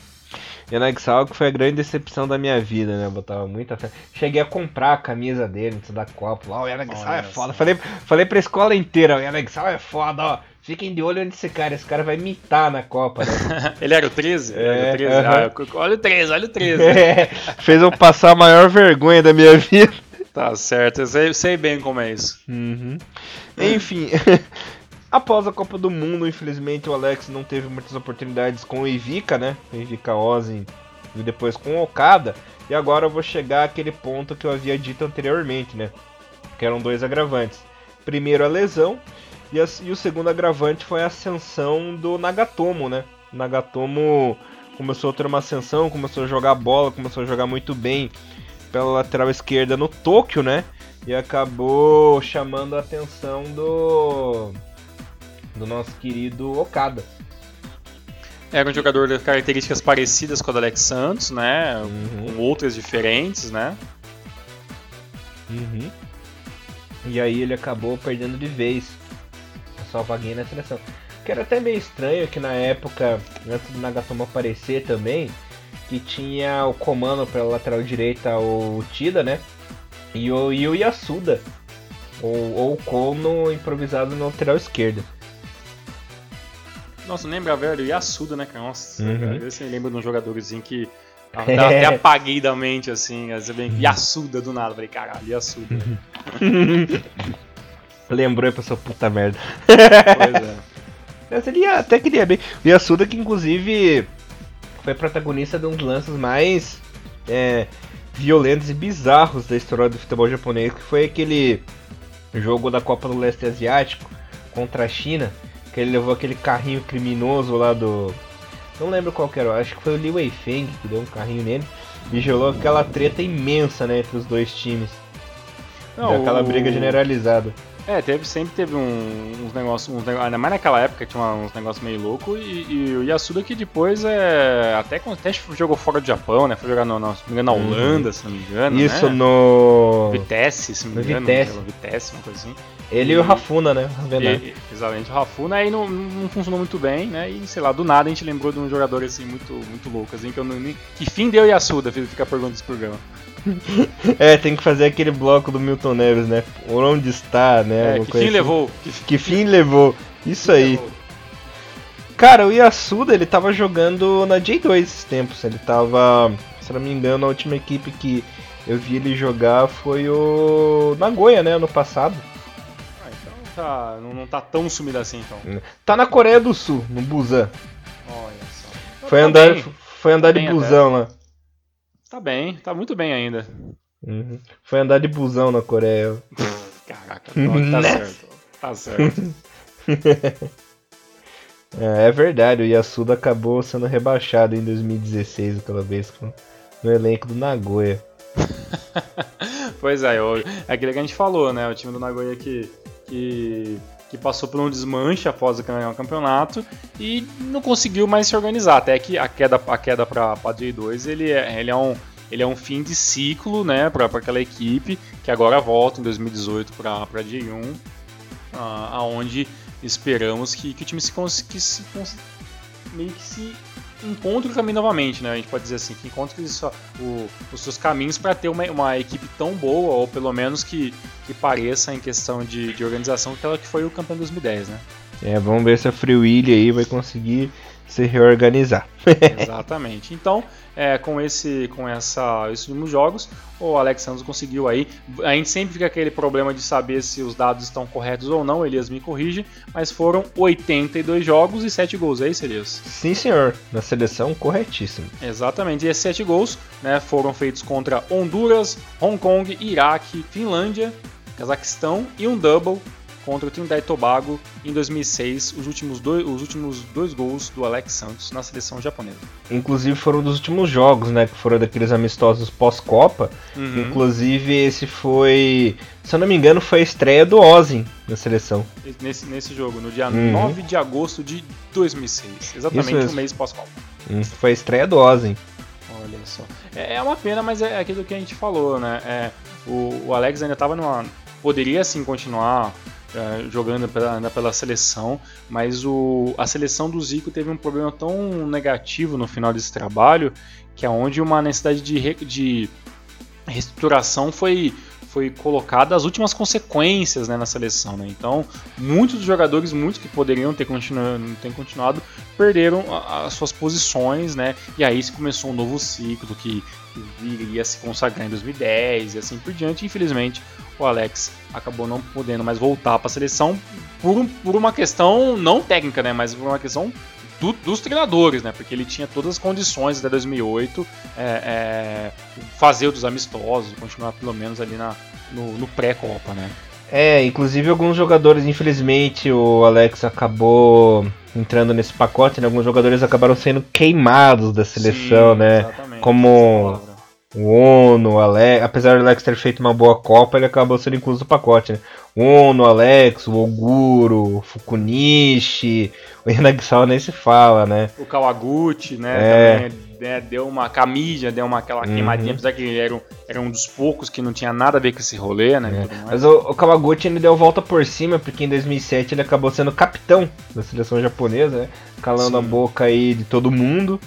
Yanagisawa que foi a grande decepção da minha vida, né? Eu botava muita fé. Cheguei a comprar a camisa dele antes da Copa. Lá, o Yanagisawa é foda. Falei, falei pra escola inteira, o Yanagisawa é foda, ó. Fiquem de olho nesse cara, esse cara vai mitar na Copa, né? Ele era o 13? Ele era É, o 13? aham. Ah, eu- olha o 13, olha o 13. É, fez eu passar a maior vergonha da minha vida. Tá certo, eu sei, sei bem como é isso. Uhum. Enfim, após a Copa do Mundo, infelizmente o Alex não teve muitas oportunidades com o Ivica, né? O Ivica Ozin e depois com o Okada. E agora eu vou chegar àquele ponto que eu havia dito anteriormente, né? Que eram dois agravantes. Primeiro a lesão e, a- e o segundo agravante foi a ascensão do Nagatomo, né? O Nagatomo começou a ter uma ascensão, começou a jogar bola, começou a jogar muito bem pela lateral esquerda no Tóquio, né? E acabou chamando a atenção do do nosso querido Okada. Era um jogador de características parecidas com a do Alex Santos, né? Uhum. Com outras diferentes, né? Uhum. E aí ele acabou perdendo de vez a sua vaguinha na seleção. Que era até meio estranho que na época, antes do Nagatomo aparecer também, que tinha o comando pela lateral direita o Tida, né? E o, e o Yasuda. Ou, ou o Kono improvisado na lateral esquerda. Nossa, lembra, velho? Yasuda, né, cara? Nossa, Uhum. cara, você lembra de um jogadorzinho que até, até apaguei da mente, assim. Você vem, Uhum. Yasuda do nada. Falei, caralho, Yasuda. Lembrou aí pra sua puta merda. pois é. Mas ele ia- até queria bem. O Yasuda que inclusive foi protagonista de um dos lances mais é, violentos e bizarros da história do futebol japonês, que foi aquele jogo da Copa do Leste Asiático contra a China, que ele levou aquele carrinho criminoso lá do. Não lembro qual que era, acho que foi o Li Weifeng que deu um carrinho nele e gelou aquela treta imensa né, entre os dois times. Não, aquela o- briga generalizada. É, teve, sempre teve um, uns negócios, uns ainda mais naquela época tinha uns negócios meio loucos, e, e, o Yasuda que depois é. Até, até jogou fora do Japão, né? Foi jogar no, no, se não me engano, na uhum. Holanda, uhum. se não me engano. Isso né? no. Vitesse, se não me no engano. Vitesse. Vitesse, uma coisa assim. Ele e, e o Rafuna, né? E, exatamente, o Rafuna aí não, não funcionou muito bem, né? E sei lá, do nada a gente lembrou de um jogador assim muito, muito louco, assim, que eu não. Que fim deu Yasuda, fica perguntando esse programa. É, tem que fazer aquele bloco do Milton Neves, né? Por onde está, né? É, que fim assim. levou? Que, que fim levou? Isso aí. Levou. Cara, o Yasuda, ele tava jogando na J2 esses tempos. Ele tava, se não me engano, a última equipe que eu vi ele jogar foi o Nagoya, né? Ano passado. Ah, então tá, não, não tá tão sumido assim, então. Tá na Coreia do Sul, no Busan. Olha só. Foi tá andar, foi andar de busão até. lá. Tá bem, tá muito bem ainda. Uhum. Foi andar de busão na Coreia. Caraca, tá certo. Tá certo. é, é, verdade, o Yasuda acabou sendo rebaixado em 2016, aquela vez, no elenco do Nagoya. pois é, é aquilo que a gente falou, né? O time do Nagoya que, que, que passou por um desmanche após ganhar o campeonato e não conseguiu mais se organizar. Até que a queda, a queda para J2 ele é, ele é um ele é um fim de ciclo, né, para aquela equipe que agora volta em 2018 para J1, uh, aonde esperamos que, que o time se, que se meio que se encontre o caminho novamente, né? A gente pode dizer assim, que encontre o, os seus caminhos para ter uma, uma, equipe tão boa, ou pelo menos que, que pareça em questão de, de organização aquela que foi o campeão 2010, né? É, vamos ver se a Free Willy aí vai conseguir se reorganizar. Exatamente. Então, é, com esse, com essa, esses últimos jogos, o Alex Santos conseguiu aí. A gente sempre fica aquele problema de saber se os dados estão corretos ou não. Elias me corrige, mas foram 82 jogos e 7 gols, é isso, Elias? Sim, senhor. Na seleção, corretíssimo. Exatamente. E esses 7 gols, né, foram feitos contra Honduras, Hong Kong, Iraque, Finlândia, Cazaquistão e um double contra o Trinidad e Tobago em 2006, os últimos, dois, os últimos dois gols do Alex Santos na seleção japonesa. Inclusive foram dos últimos jogos, né, que foram daqueles amistosos pós-Copa. Uhum. Inclusive esse foi, se eu não me engano, foi a estreia do Ozzy na seleção. Nesse, nesse jogo, no dia uhum. 9 de agosto de 2006, exatamente um mês pós-Copa. Foi a estreia do Ozzy. Olha só. É, é uma pena, mas é aquilo que a gente falou, né? É, o, o Alex ainda estava numa. Poderia sim continuar jogando pela, pela seleção, mas o, a seleção do Zico teve um problema tão negativo no final desse trabalho que é onde uma necessidade de, de reestruturação foi foi colocada as últimas consequências né, na seleção. Né? Então, muitos dos jogadores, muitos que poderiam ter continuado, ter continuado perderam as suas posições, né? E aí se começou um novo ciclo que iria se consagrar em 2010 e assim por diante. Infelizmente, o Alex acabou não podendo mais voltar para a seleção por, por uma questão não técnica, né? Mas por uma questão do, dos treinadores, né? Porque ele tinha todas as condições até 2008 é, é, fazer dos amistosos, continuar pelo menos ali na, no, no pré-copa, né? É, inclusive alguns jogadores, infelizmente, o Alex acabou entrando nesse pacote, né? Alguns jogadores acabaram sendo queimados da seleção, Sim, né? Como o Ono, o Alex, apesar do Alex ter feito uma boa Copa, ele acabou sendo incluso no pacote, né? O Ono, o Alex, o Oguro, o Fukunishi, o Yanagisawa nem se fala, né? O Kawaguchi, né? É. Também né, deu uma camisa, deu uma aquela uhum. queimadinha, apesar que ele era um, era um dos poucos que não tinha nada a ver com esse rolê, né? É. Mas o, o, Kawaguchi ele deu volta por cima, porque em 2007 ele acabou sendo capitão da seleção japonesa, né? Calando Sim. a boca aí de todo mundo.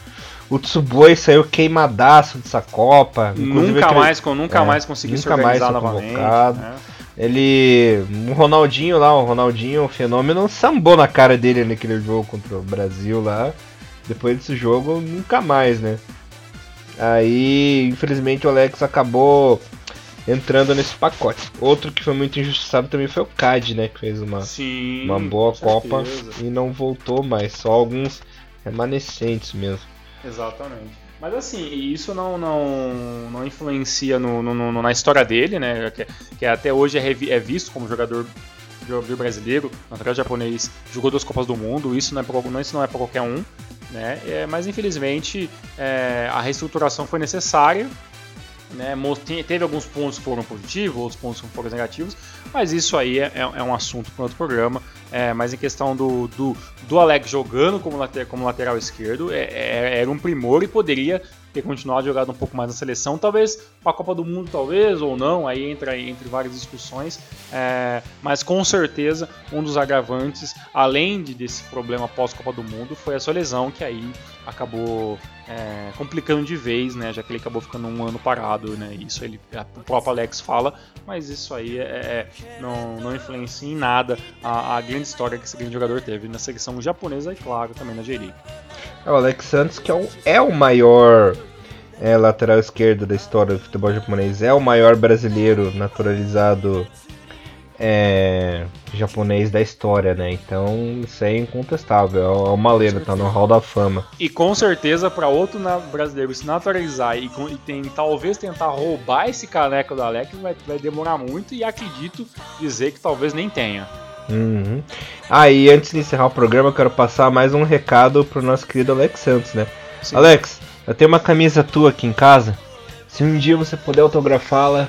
O Tsuboi saiu queimadaço dessa Copa. Nunca mais, ele, nunca é, mais conseguiu nunca se organizar mais novamente. Né? Ele. O Ronaldinho lá, o Ronaldinho, o fenômeno, sambou na cara dele naquele jogo contra o Brasil lá. Depois desse jogo, nunca mais, né? Aí, infelizmente, o Alex acabou entrando nesse pacote. Outro que foi muito injustiçado também foi o CAD, né? Que fez uma, Sim, uma boa Copa e não voltou mais. Só alguns remanescentes mesmo. Exatamente. Mas assim, isso não, não, não influencia no, no, na história dele, né? Que, que até hoje é, é visto como jogador, jogador brasileiro, natural japonês, jogou duas Copas do Mundo, isso não é para não, isso não é qualquer um, né? É, mas infelizmente é, a reestruturação foi necessária né? Teve alguns pontos que foram positivos, outros pontos que foram negativos, mas isso aí é, é um assunto para outro programa. É, mas em questão do, do, do Alex jogando como, later, como lateral esquerdo, é, é, era um primor e poderia ter continuado jogado um pouco mais na seleção, talvez para a Copa do Mundo, talvez ou não, aí entra entre várias discussões, é, mas com certeza um dos agravantes, além de, desse problema pós-Copa do Mundo, foi a sua lesão, que aí acabou é, complicando de vez, né, já que ele acabou ficando um ano parado, né, isso ele, o próprio Alex fala, mas isso aí é, é não, não influencia em nada a, a, grande história que esse grande jogador teve na seleção japonesa e, claro, também na J-League. É o Alex Santos, que é o, é o maior é, lateral esquerdo da história do futebol japonês, é o maior brasileiro naturalizado é, japonês da história, né? Então isso é incontestável, é o Maleiro, tá no Hall da Fama. E com certeza para outro brasileiro se naturalizar e, e tem, talvez tentar roubar esse caneco do Alex vai, vai demorar muito e acredito dizer que talvez nem tenha. Uhum. Ah, e antes de encerrar o programa, eu quero passar mais um recado pro nosso querido Alex Santos, né? Sim. Alex, eu tenho uma camisa tua aqui em casa. Se um dia você puder autografá-la,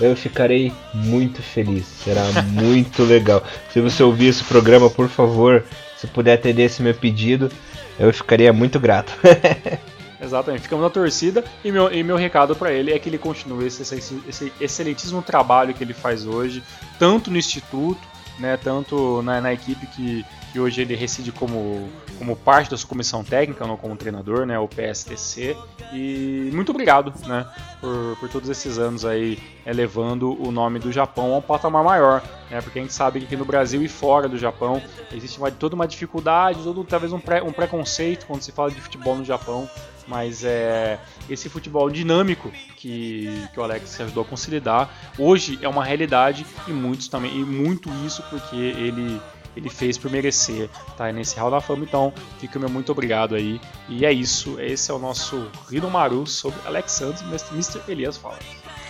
eu ficarei muito feliz. Será muito legal. Se você ouvir esse programa, por favor, se puder atender esse meu pedido, eu ficaria muito grato. Exatamente, ficamos na torcida e meu, e meu recado para ele é que ele continue esse, esse, esse excelentíssimo trabalho que ele faz hoje, tanto no Instituto né, tanto na, na equipe que, que hoje ele reside como, como parte da sua comissão técnica, não como treinador, né, o PSTC. E muito obrigado né, por, por todos esses anos aí elevando o nome do Japão a um patamar maior, né, porque a gente sabe que aqui no Brasil e fora do Japão existe uma, toda uma dificuldade, todo, talvez um, pré, um preconceito quando se fala de futebol no Japão mas é esse futebol dinâmico que, que o Alex ajudou a consolidar hoje é uma realidade e muitos também e muito isso porque ele ele fez por merecer estar tá, nesse Hall da Fama. Então, fica o meu muito obrigado aí. E é isso. Esse é o nosso Rino Maru sobre Alex Santos Mr. Elias fala.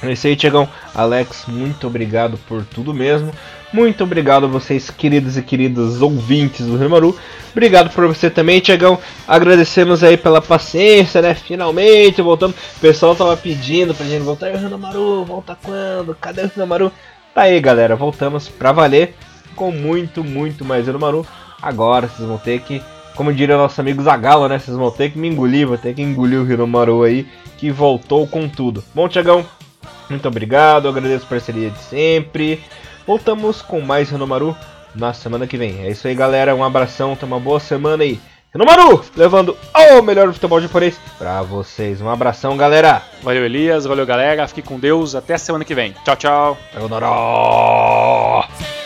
É isso aí, Tiagão. Alex, muito obrigado por tudo mesmo. Muito obrigado a vocês, queridos e queridas ouvintes do Remaru. Obrigado por você também, Tiagão. Agradecemos aí pela paciência, né? Finalmente voltamos. O pessoal tava pedindo pra gente voltar. E o Renomaru, volta quando? Cadê o Renomaru? Tá aí, galera. Voltamos pra valer com muito, muito mais Renomaru. Agora vocês vão ter que, como diria nosso amigo Zagalo, né? Vocês vão ter que me engolir, vou ter que engolir o Renomaru aí, que voltou com tudo. Bom, Tiagão, muito obrigado. Agradeço a parceria de sempre. Voltamos com mais Renomaru na semana que vem. É isso aí, galera. Um abração, tenha uma boa semana aí. Renomaru, levando o melhor futebol japonês pra vocês. Um abração, galera. Valeu, Elias. Valeu, galera. Fique com Deus. Até a semana que vem. Tchau, tchau. Sayonara.